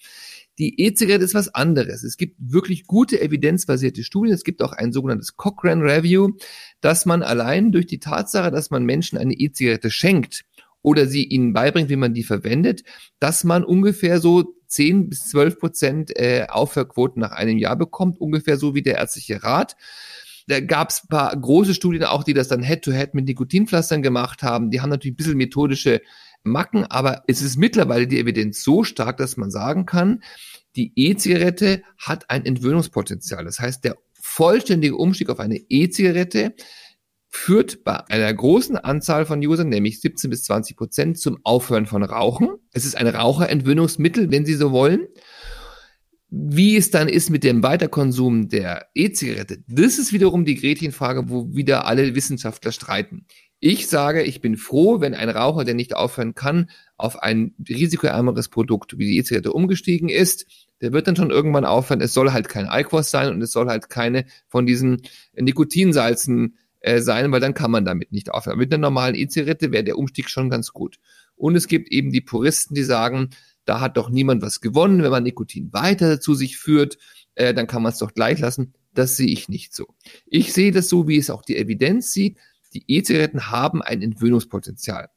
S2: Die E-Zigarette ist was anderes. Es gibt wirklich gute evidenzbasierte Studien. Es gibt auch ein sogenanntes Cochrane Review, dass man allein durch die Tatsache, dass man Menschen eine E-Zigarette schenkt, oder sie ihnen beibringt, wie man die verwendet, dass man ungefähr so 10 bis 12 Prozent äh, Aufhörquoten nach einem Jahr bekommt, ungefähr so wie der ärztliche Rat. Da gab es paar große Studien auch, die das dann Head-to-Head mit Nikotinpflastern gemacht haben. Die haben natürlich ein bisschen methodische Macken, aber es ist mittlerweile die Evidenz so stark, dass man sagen kann, die E-Zigarette hat ein Entwöhnungspotenzial. Das heißt, der vollständige Umstieg auf eine E-Zigarette führt bei einer großen Anzahl von Usern, nämlich 17 bis 20 Prozent, zum Aufhören von Rauchen. Es ist ein Raucherentwöhnungsmittel, wenn Sie so wollen. Wie es dann ist mit dem Weiterkonsum der E-Zigarette, das ist wiederum die Gretchenfrage, wo wieder alle Wissenschaftler streiten. Ich sage, ich bin froh, wenn ein Raucher, der nicht aufhören kann, auf ein risikoärmeres Produkt wie die E-Zigarette umgestiegen ist. Der wird dann schon irgendwann aufhören. Es soll halt kein Alkohol sein und es soll halt keine von diesen Nikotinsalzen äh, sein, weil dann kann man damit nicht aufhören. Mit einer normalen E-Zigarette wäre der Umstieg schon ganz gut. Und es gibt eben die Puristen, die sagen, da hat doch niemand was gewonnen, wenn man Nikotin weiter zu sich führt, äh, dann kann man es doch gleich lassen. Das sehe ich nicht so. Ich sehe das so, wie es auch die Evidenz sieht. Die E-Zigaretten haben ein Entwöhnungspotenzial.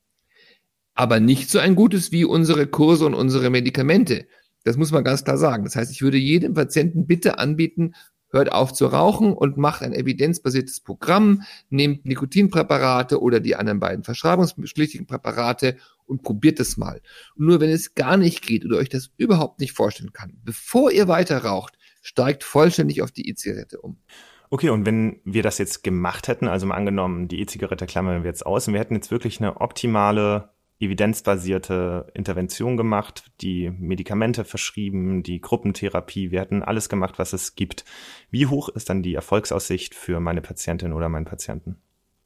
S2: Aber nicht so ein gutes wie unsere Kurse und unsere Medikamente. Das muss man ganz klar sagen. Das heißt, ich würde jedem Patienten bitte anbieten, hört auf zu rauchen und macht ein evidenzbasiertes Programm, nehmt Nikotinpräparate oder die anderen beiden verschreibungspflichtigen Präparate und probiert es mal. Und nur wenn es gar nicht geht oder euch das überhaupt nicht vorstellen kann, bevor ihr weiter raucht, steigt vollständig auf die E-Zigarette um.
S1: Okay, und wenn wir das jetzt gemacht hätten, also mal angenommen, die E-Zigarette klammern wir jetzt aus und wir hätten jetzt wirklich eine optimale evidenzbasierte Intervention gemacht, die Medikamente verschrieben, die Gruppentherapie, wir hätten alles gemacht, was es gibt. Wie hoch ist dann die Erfolgsaussicht für meine Patientin oder meinen Patienten?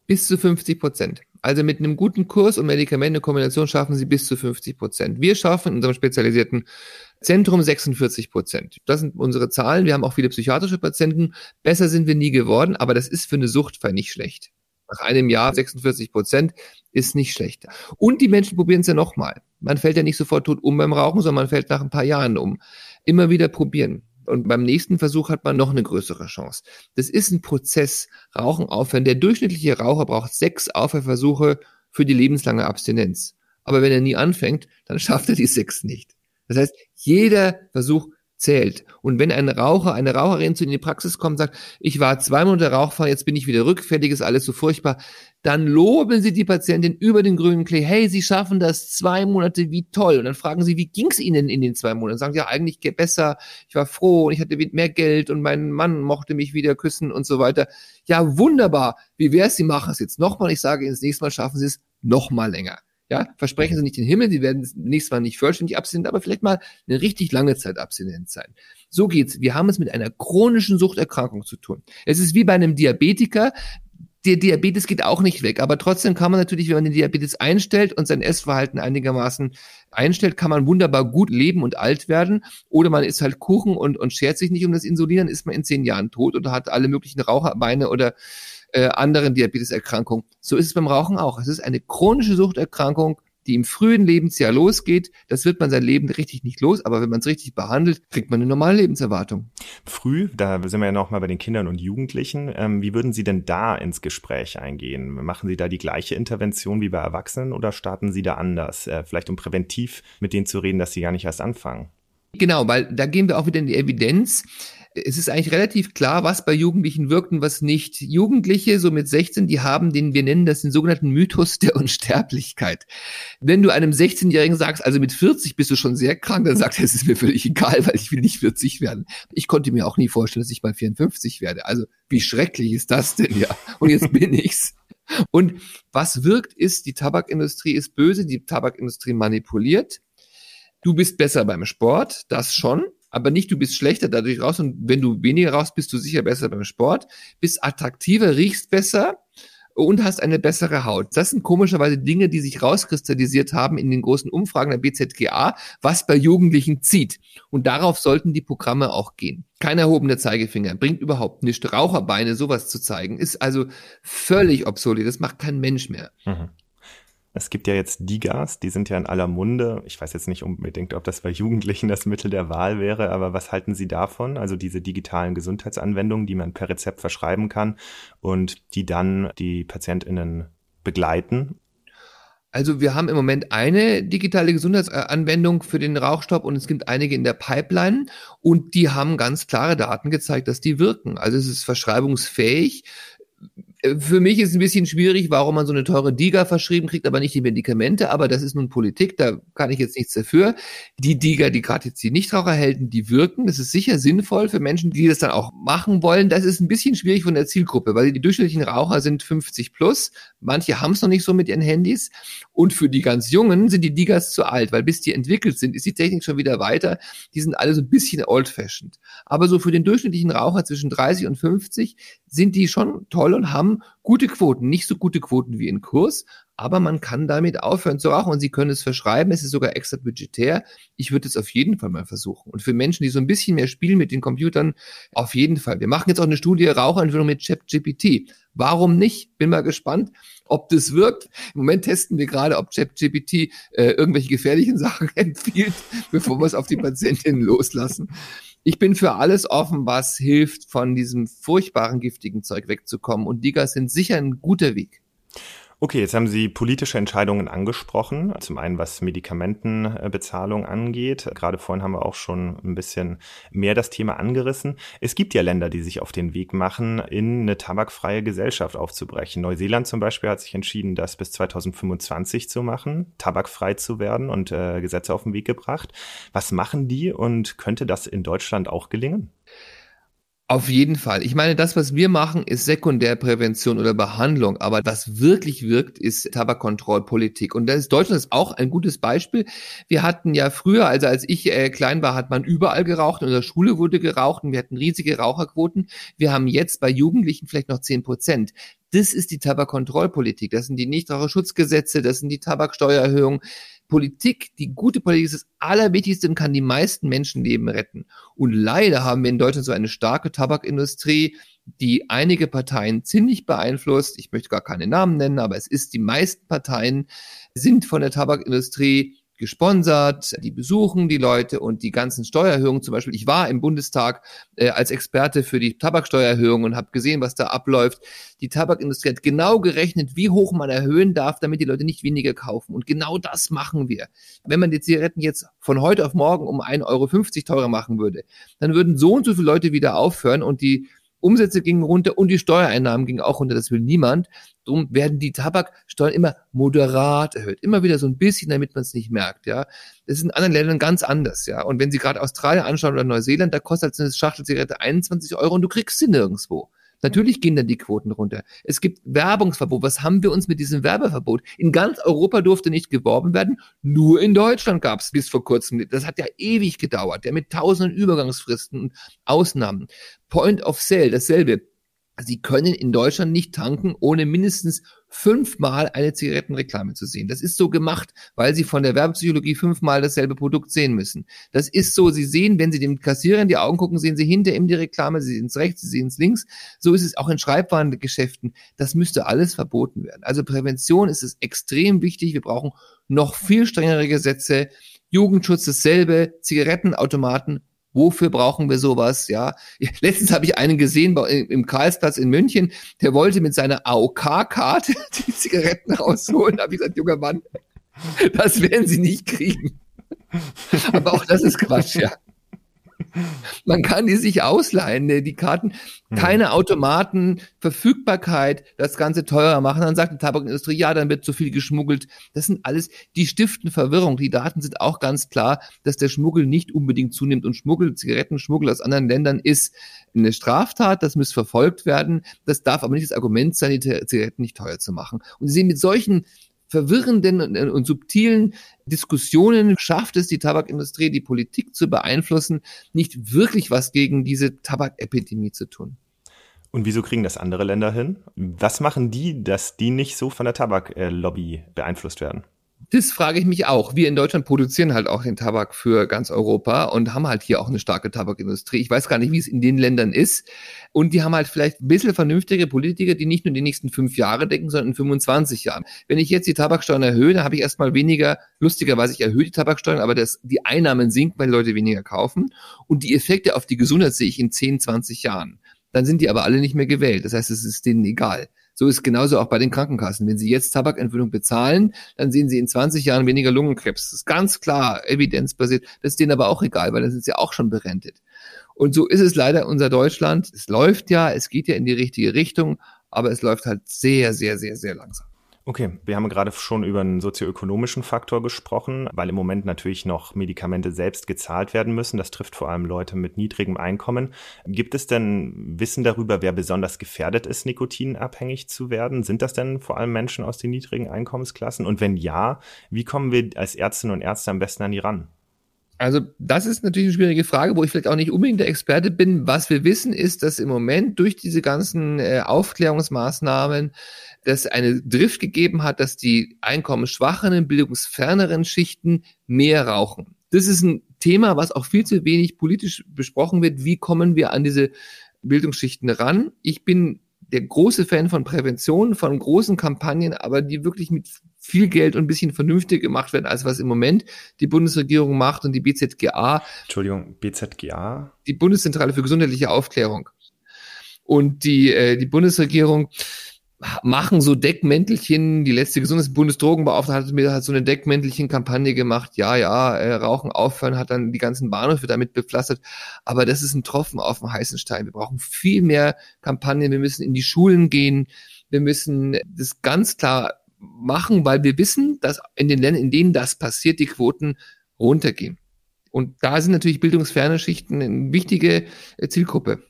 S2: Bis zu 50 Prozent. Also mit einem guten Kurs und Medikamentenkombination schaffen sie bis zu 50 Prozent. Wir schaffen in unserem spezialisierten Zentrum 46 Prozent. Das sind unsere Zahlen. Wir haben auch viele psychiatrische Patienten. Besser sind wir nie geworden, aber das ist für eine Suchtfall nicht schlecht. Nach einem Jahr 46 Prozent ist nicht schlecht. Und die Menschen probieren es ja nochmal. Man fällt ja nicht sofort tot um beim Rauchen, sondern man fällt nach ein paar Jahren um. Immer wieder probieren. Und beim nächsten Versuch hat man noch eine größere Chance. Das ist ein Prozess. Rauchen aufhören. Der durchschnittliche Raucher braucht sechs Aufhörversuche für die lebenslange Abstinenz. Aber wenn er nie anfängt, dann schafft er die sechs nicht. Das heißt, jeder Versuch zählt. Und wenn ein Raucher, eine Raucherin zu in die Praxis kommt und sagt, ich war zwei Monate Rauchfrei, jetzt bin ich wieder rückfällig, ist alles so furchtbar, dann loben Sie die Patientin über den grünen Klee, hey, Sie schaffen das zwei Monate, wie toll. Und dann fragen Sie, wie ging es Ihnen in den zwei Monaten? Sagen Sie, ja, eigentlich besser, ich war froh und ich hatte mehr Geld und mein Mann mochte mich wieder küssen und so weiter. Ja, wunderbar. Wie wär's, Sie machen es jetzt nochmal? Ich sage Ihnen, das nächste Mal schaffen Sie es nochmal länger. Ja, versprechen Sie nicht den Himmel, Sie werden nächstes Mal nicht vollständig abstinent, aber vielleicht mal eine richtig lange Zeit abstinent sein. So geht's. Wir haben es mit einer chronischen Suchterkrankung zu tun. Es ist wie bei einem Diabetiker. Der Diabetes geht auch nicht weg, aber trotzdem kann man natürlich, wenn man den Diabetes einstellt und sein Essverhalten einigermaßen einstellt, kann man wunderbar gut leben und alt werden. Oder man isst halt Kuchen und, und schert sich nicht um das Insulin, dann ist man in zehn Jahren tot oder hat alle möglichen Raucherbeine oder äh, anderen Diabeteserkrankungen. So ist es beim Rauchen auch. Es ist eine chronische Suchterkrankung, die im frühen Lebensjahr losgeht. Das wird man sein Leben richtig nicht los, aber wenn man es richtig behandelt, kriegt man eine normale Lebenserwartung.
S1: Früh, da sind wir ja nochmal bei den Kindern und Jugendlichen. Ähm, wie würden Sie denn da ins Gespräch eingehen? Machen Sie da die gleiche Intervention wie bei Erwachsenen oder starten Sie da anders? Äh, vielleicht um präventiv mit denen zu reden, dass sie gar nicht erst anfangen.
S2: Genau, weil da gehen wir auch wieder in die Evidenz es ist eigentlich relativ klar, was bei Jugendlichen wirkt und was nicht. Jugendliche, so mit 16, die haben den, wir nennen das den sogenannten Mythos der Unsterblichkeit. Wenn du einem 16-Jährigen sagst, also mit 40 bist du schon sehr krank, dann sagt er, es ist mir völlig egal, weil ich will nicht 40 werden. Ich konnte mir auch nie vorstellen, dass ich mal 54 werde. Also wie schrecklich ist das denn ja? Und jetzt bin ich's. Und was wirkt ist, die Tabakindustrie ist böse, die Tabakindustrie manipuliert. Du bist besser beim Sport, das schon aber nicht, du bist schlechter dadurch raus und wenn du weniger raus bist, du sicher besser beim Sport, bist attraktiver, riechst besser und hast eine bessere Haut. Das sind komischerweise Dinge, die sich rauskristallisiert haben in den großen Umfragen der BZGA, was bei Jugendlichen zieht. Und darauf sollten die Programme auch gehen. Kein erhobener Zeigefinger, bringt überhaupt nichts. Raucherbeine, sowas zu zeigen, ist also völlig obsolet. Das macht kein Mensch mehr. Mhm.
S1: Es gibt ja jetzt Digas, die sind ja in aller Munde. Ich weiß jetzt nicht unbedingt, ob das bei Jugendlichen das Mittel der Wahl wäre, aber was halten Sie davon? Also diese digitalen Gesundheitsanwendungen, die man per Rezept verschreiben kann und die dann die PatientInnen begleiten
S2: also wir haben im Moment eine digitale Gesundheitsanwendung für den Rauchstopp und es gibt einige in der Pipeline und die haben ganz klare Daten gezeigt, dass die wirken. Also es ist verschreibungsfähig für mich ist es ein bisschen schwierig, warum man so eine teure Diga verschrieben kriegt, aber nicht die Medikamente. Aber das ist nun Politik, da kann ich jetzt nichts dafür. Die Diga, die gerade jetzt die Nichtraucherhelden, die wirken. Das ist sicher sinnvoll für Menschen, die das dann auch machen wollen. Das ist ein bisschen schwierig von der Zielgruppe, weil die durchschnittlichen Raucher sind 50 plus. Manche haben es noch nicht so mit ihren Handys. Und für die ganz Jungen sind die Digas zu alt, weil bis die entwickelt sind, ist die Technik schon wieder weiter. Die sind alle so ein bisschen old-fashioned. Aber so für den durchschnittlichen Raucher zwischen 30 und 50 sind die schon toll und haben gute Quoten. Nicht so gute Quoten wie in Kurs, aber man kann damit aufhören zu rauchen und Sie können es verschreiben. Es ist sogar extra budgetär. Ich würde es auf jeden Fall mal versuchen. Und für Menschen, die so ein bisschen mehr spielen mit den Computern, auf jeden Fall. Wir machen jetzt auch eine Studie Raucherentwicklung mit ChatGPT. Warum nicht? Bin mal gespannt, ob das wirkt. Im Moment testen wir gerade, ob ChatGPT äh, irgendwelche gefährlichen Sachen empfiehlt, bevor wir es auf die Patientinnen loslassen. Ich bin für alles offen, was hilft, von diesem furchtbaren giftigen Zeug wegzukommen. Und Digas sind sicher ein guter Weg.
S1: Okay, jetzt haben Sie politische Entscheidungen angesprochen. Zum einen, was Medikamentenbezahlung angeht. Gerade vorhin haben wir auch schon ein bisschen mehr das Thema angerissen. Es gibt ja Länder, die sich auf den Weg machen, in eine tabakfreie Gesellschaft aufzubrechen. Neuseeland zum Beispiel hat sich entschieden, das bis 2025 zu machen, tabakfrei zu werden und äh, Gesetze auf den Weg gebracht. Was machen die und könnte das in Deutschland auch gelingen?
S2: Auf jeden Fall. Ich meine, das, was wir machen, ist Sekundärprävention oder Behandlung. Aber was wirklich wirkt, ist Tabakkontrollpolitik. Und das ist Deutschland ist auch ein gutes Beispiel. Wir hatten ja früher, also als ich äh, klein war, hat man überall geraucht. In unserer Schule wurde geraucht und wir hatten riesige Raucherquoten. Wir haben jetzt bei Jugendlichen vielleicht noch zehn Prozent. Das ist die Tabakkontrollpolitik. Das sind die Nichtraucherschutzgesetze, das sind die Tabaksteuererhöhungen. Politik, die gute Politik ist das Allerwichtigste und kann die meisten Menschenleben retten. Und leider haben wir in Deutschland so eine starke Tabakindustrie, die einige Parteien ziemlich beeinflusst. Ich möchte gar keine Namen nennen, aber es ist, die meisten Parteien sind von der Tabakindustrie gesponsert, die besuchen die Leute und die ganzen Steuererhöhungen zum Beispiel. Ich war im Bundestag äh, als Experte für die Tabaksteuererhöhung und habe gesehen, was da abläuft. Die Tabakindustrie hat genau gerechnet, wie hoch man erhöhen darf, damit die Leute nicht weniger kaufen. Und genau das machen wir. Wenn man die Zigaretten jetzt von heute auf morgen um 1,50 Euro teurer machen würde, dann würden so und so viele Leute wieder aufhören und die Umsätze gingen runter und die Steuereinnahmen gingen auch runter. Das will niemand. Darum werden die Tabaksteuern immer moderat erhöht. Immer wieder so ein bisschen, damit man es nicht merkt, ja. Das ist in anderen Ländern ganz anders, ja. Und wenn Sie gerade Australien anschauen oder Neuseeland, da kostet eine Schachtel Zigarette 21 Euro und du kriegst sie nirgendwo. Natürlich gehen dann die Quoten runter. Es gibt Werbungsverbot. Was haben wir uns mit diesem Werbeverbot? In ganz Europa durfte nicht geworben werden. Nur in Deutschland gab es bis vor kurzem. Das hat ja ewig gedauert. Ja, mit tausenden Übergangsfristen und Ausnahmen. Point of Sale, dasselbe. Sie können in Deutschland nicht tanken, ohne mindestens fünfmal eine Zigarettenreklame zu sehen. Das ist so gemacht, weil Sie von der Werbepsychologie fünfmal dasselbe Produkt sehen müssen. Das ist so, Sie sehen, wenn Sie dem Kassierer in die Augen gucken, sehen Sie hinter ihm die Reklame, Sie sehen es rechts, Sie sehen es links. So ist es auch in Schreibwarengeschäften. Das müsste alles verboten werden. Also Prävention ist es extrem wichtig. Wir brauchen noch viel strengere Gesetze. Jugendschutz dasselbe, Zigarettenautomaten Wofür brauchen wir sowas? Ja, letztens habe ich einen gesehen im Karlsplatz in München, der wollte mit seiner AOK-Karte die Zigaretten rausholen. Da habe ich gesagt, junger Mann, das werden Sie nicht kriegen. Aber auch das ist Quatsch, ja. Man kann die sich ausleihen, ne, die Karten, hm. keine Automaten, Verfügbarkeit, das Ganze teurer machen. Dann sagt die Tabakindustrie, ja, dann wird zu viel geschmuggelt. Das sind alles, die stiften Verwirrung. Die Daten sind auch ganz klar, dass der Schmuggel nicht unbedingt zunimmt und Schmuggel, Zigarettenschmuggel aus anderen Ländern ist eine Straftat, das muss verfolgt werden. Das darf aber nicht das Argument sein, die Zigaretten nicht teuer zu machen. Und Sie sehen mit solchen verwirrenden und, und subtilen Diskussionen schafft es die Tabakindustrie, die Politik zu beeinflussen, nicht wirklich was gegen diese Tabakepidemie zu tun.
S1: Und wieso kriegen das andere Länder hin? Was machen die, dass die nicht so von der Tabaklobby beeinflusst werden?
S2: Das frage ich mich auch. Wir in Deutschland produzieren halt auch den Tabak für ganz Europa und haben halt hier auch eine starke Tabakindustrie. Ich weiß gar nicht, wie es in den Ländern ist. Und die haben halt vielleicht ein bisschen vernünftige Politiker, die nicht nur die nächsten fünf Jahre denken, sondern in 25 Jahren. Wenn ich jetzt die Tabaksteuern erhöhe, dann habe ich erstmal weniger, lustigerweise, ich erhöhe die Tabaksteuern, aber das, die Einnahmen sinken, weil die Leute weniger kaufen. Und die Effekte auf die Gesundheit sehe ich in 10, 20 Jahren. Dann sind die aber alle nicht mehr gewählt. Das heißt, es ist denen egal. So ist genauso auch bei den Krankenkassen. Wenn Sie jetzt Tabakentwöhnung bezahlen, dann sehen Sie in 20 Jahren weniger Lungenkrebs. Das ist ganz klar, evidenzbasiert. Das ist denen aber auch egal, weil dann sind sie auch schon berentet. Und so ist es leider unser Deutschland. Es läuft ja, es geht ja in die richtige Richtung, aber es läuft halt sehr, sehr, sehr, sehr langsam.
S1: Okay, wir haben gerade schon über einen sozioökonomischen Faktor gesprochen, weil im Moment natürlich noch Medikamente selbst gezahlt werden müssen. Das trifft vor allem Leute mit niedrigem Einkommen. Gibt es denn Wissen darüber, wer besonders gefährdet ist, nikotinabhängig zu werden? Sind das denn vor allem Menschen aus den niedrigen Einkommensklassen? Und wenn ja, wie kommen wir als Ärztinnen und Ärzte am besten an die ran?
S2: Also das ist natürlich eine schwierige Frage, wo ich vielleicht auch nicht unbedingt der Experte bin. Was wir wissen, ist, dass im Moment durch diese ganzen äh, Aufklärungsmaßnahmen das eine Drift gegeben hat, dass die einkommensschwachen, bildungsferneren Schichten mehr rauchen. Das ist ein Thema, was auch viel zu wenig politisch besprochen wird. Wie kommen wir an diese Bildungsschichten ran? Ich bin der große Fan von Prävention, von großen Kampagnen, aber die wirklich mit viel Geld und ein bisschen vernünftig gemacht werden, als was im Moment die Bundesregierung macht und die BZGA.
S1: Entschuldigung, BZGA?
S2: Die Bundeszentrale für gesundheitliche Aufklärung. Und die, äh, die Bundesregierung machen so Deckmäntelchen. Die letzte Gesundheitsbundesdrogenbeauftragte hat mir hat so eine Deckmäntelchen-Kampagne gemacht. Ja, ja, äh, Rauchen aufhören, hat dann die ganzen Bahnhöfe damit bepflastert. Aber das ist ein Tropfen auf dem heißen Stein. Wir brauchen viel mehr Kampagnen. Wir müssen in die Schulen gehen. Wir müssen das ganz klar machen, weil wir wissen, dass in den Ländern, in denen das passiert, die Quoten runtergehen. Und da sind natürlich bildungsferne Schichten eine wichtige äh, Zielgruppe.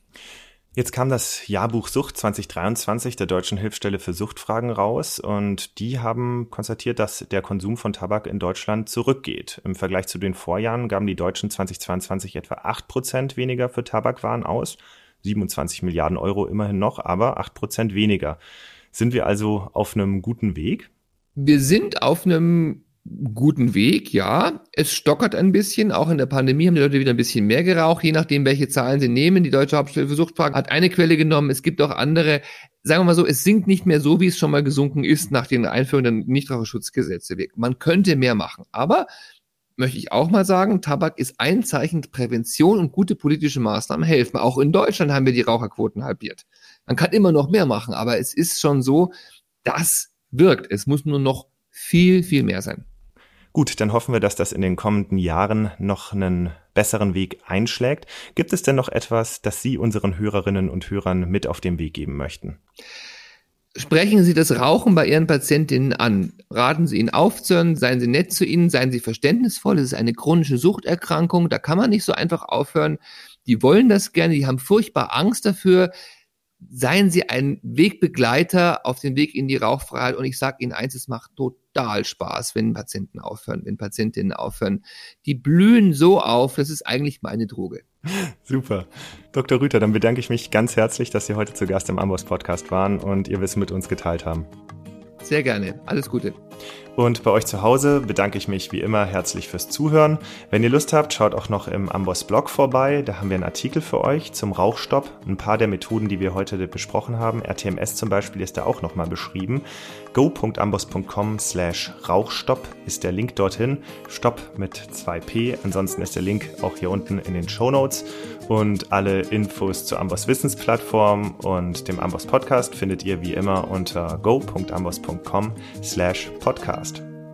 S1: Jetzt kam das Jahrbuch Sucht 2023 der Deutschen Hilfsstelle für Suchtfragen raus und die haben konstatiert, dass der Konsum von Tabak in Deutschland zurückgeht. Im Vergleich zu den Vorjahren gaben die Deutschen 2022 etwa 8 Prozent weniger für Tabakwaren aus. 27 Milliarden Euro immerhin noch, aber 8 Prozent weniger. Sind wir also auf einem guten Weg?
S2: Wir sind auf einem guten Weg, ja. Es stockert ein bisschen. Auch in der Pandemie haben die Leute wieder ein bisschen mehr geraucht, je nachdem, welche Zahlen sie nehmen. Die Deutsche Hauptstelle für Suchtfragen hat eine Quelle genommen. Es gibt auch andere. Sagen wir mal so, es sinkt nicht mehr so, wie es schon mal gesunken ist nach den Einführung der Nichtraucherschutzgesetze. Man könnte mehr machen. Aber möchte ich auch mal sagen, Tabak ist ein Zeichen Prävention und gute politische Maßnahmen helfen. Auch in Deutschland haben wir die Raucherquoten halbiert. Man kann immer noch mehr machen, aber es ist schon so, das wirkt. Es muss nur noch viel, viel mehr sein.
S1: Gut, dann hoffen wir, dass das in den kommenden Jahren noch einen besseren Weg einschlägt. Gibt es denn noch etwas, das Sie unseren Hörerinnen und Hörern mit auf den Weg geben möchten?
S2: Sprechen Sie das Rauchen bei Ihren Patientinnen an. Raten Sie ihnen aufzuhören, seien Sie nett zu ihnen, seien Sie verständnisvoll. Es ist eine chronische Suchterkrankung, da kann man nicht so einfach aufhören. Die wollen das gerne, die haben furchtbar Angst dafür. Seien Sie ein Wegbegleiter auf dem Weg in die Rauchfreiheit. Und ich sage Ihnen eins, es macht total Spaß, wenn Patienten aufhören, wenn Patientinnen aufhören. Die blühen so auf, das ist eigentlich meine Droge.
S1: Super. Dr. Rüther, dann bedanke ich mich ganz herzlich, dass Sie heute zu Gast im Amboss Podcast waren und Ihr Wissen mit uns geteilt haben.
S2: Sehr gerne. Alles Gute.
S1: Und bei euch zu Hause bedanke ich mich wie immer herzlich fürs Zuhören. Wenn ihr Lust habt, schaut auch noch im Amboss Blog vorbei. Da haben wir einen Artikel für euch zum Rauchstopp. Ein paar der Methoden, die wir heute besprochen haben. RTMS zum Beispiel ist da auch nochmal beschrieben. go.amboss.com slash Rauchstopp ist der Link dorthin. Stopp mit 2p. Ansonsten ist der Link auch hier unten in den Show Notes. Und alle Infos zur Amboss Wissensplattform und dem Amboss Podcast findet ihr wie immer unter go.amboss.com slash podcast.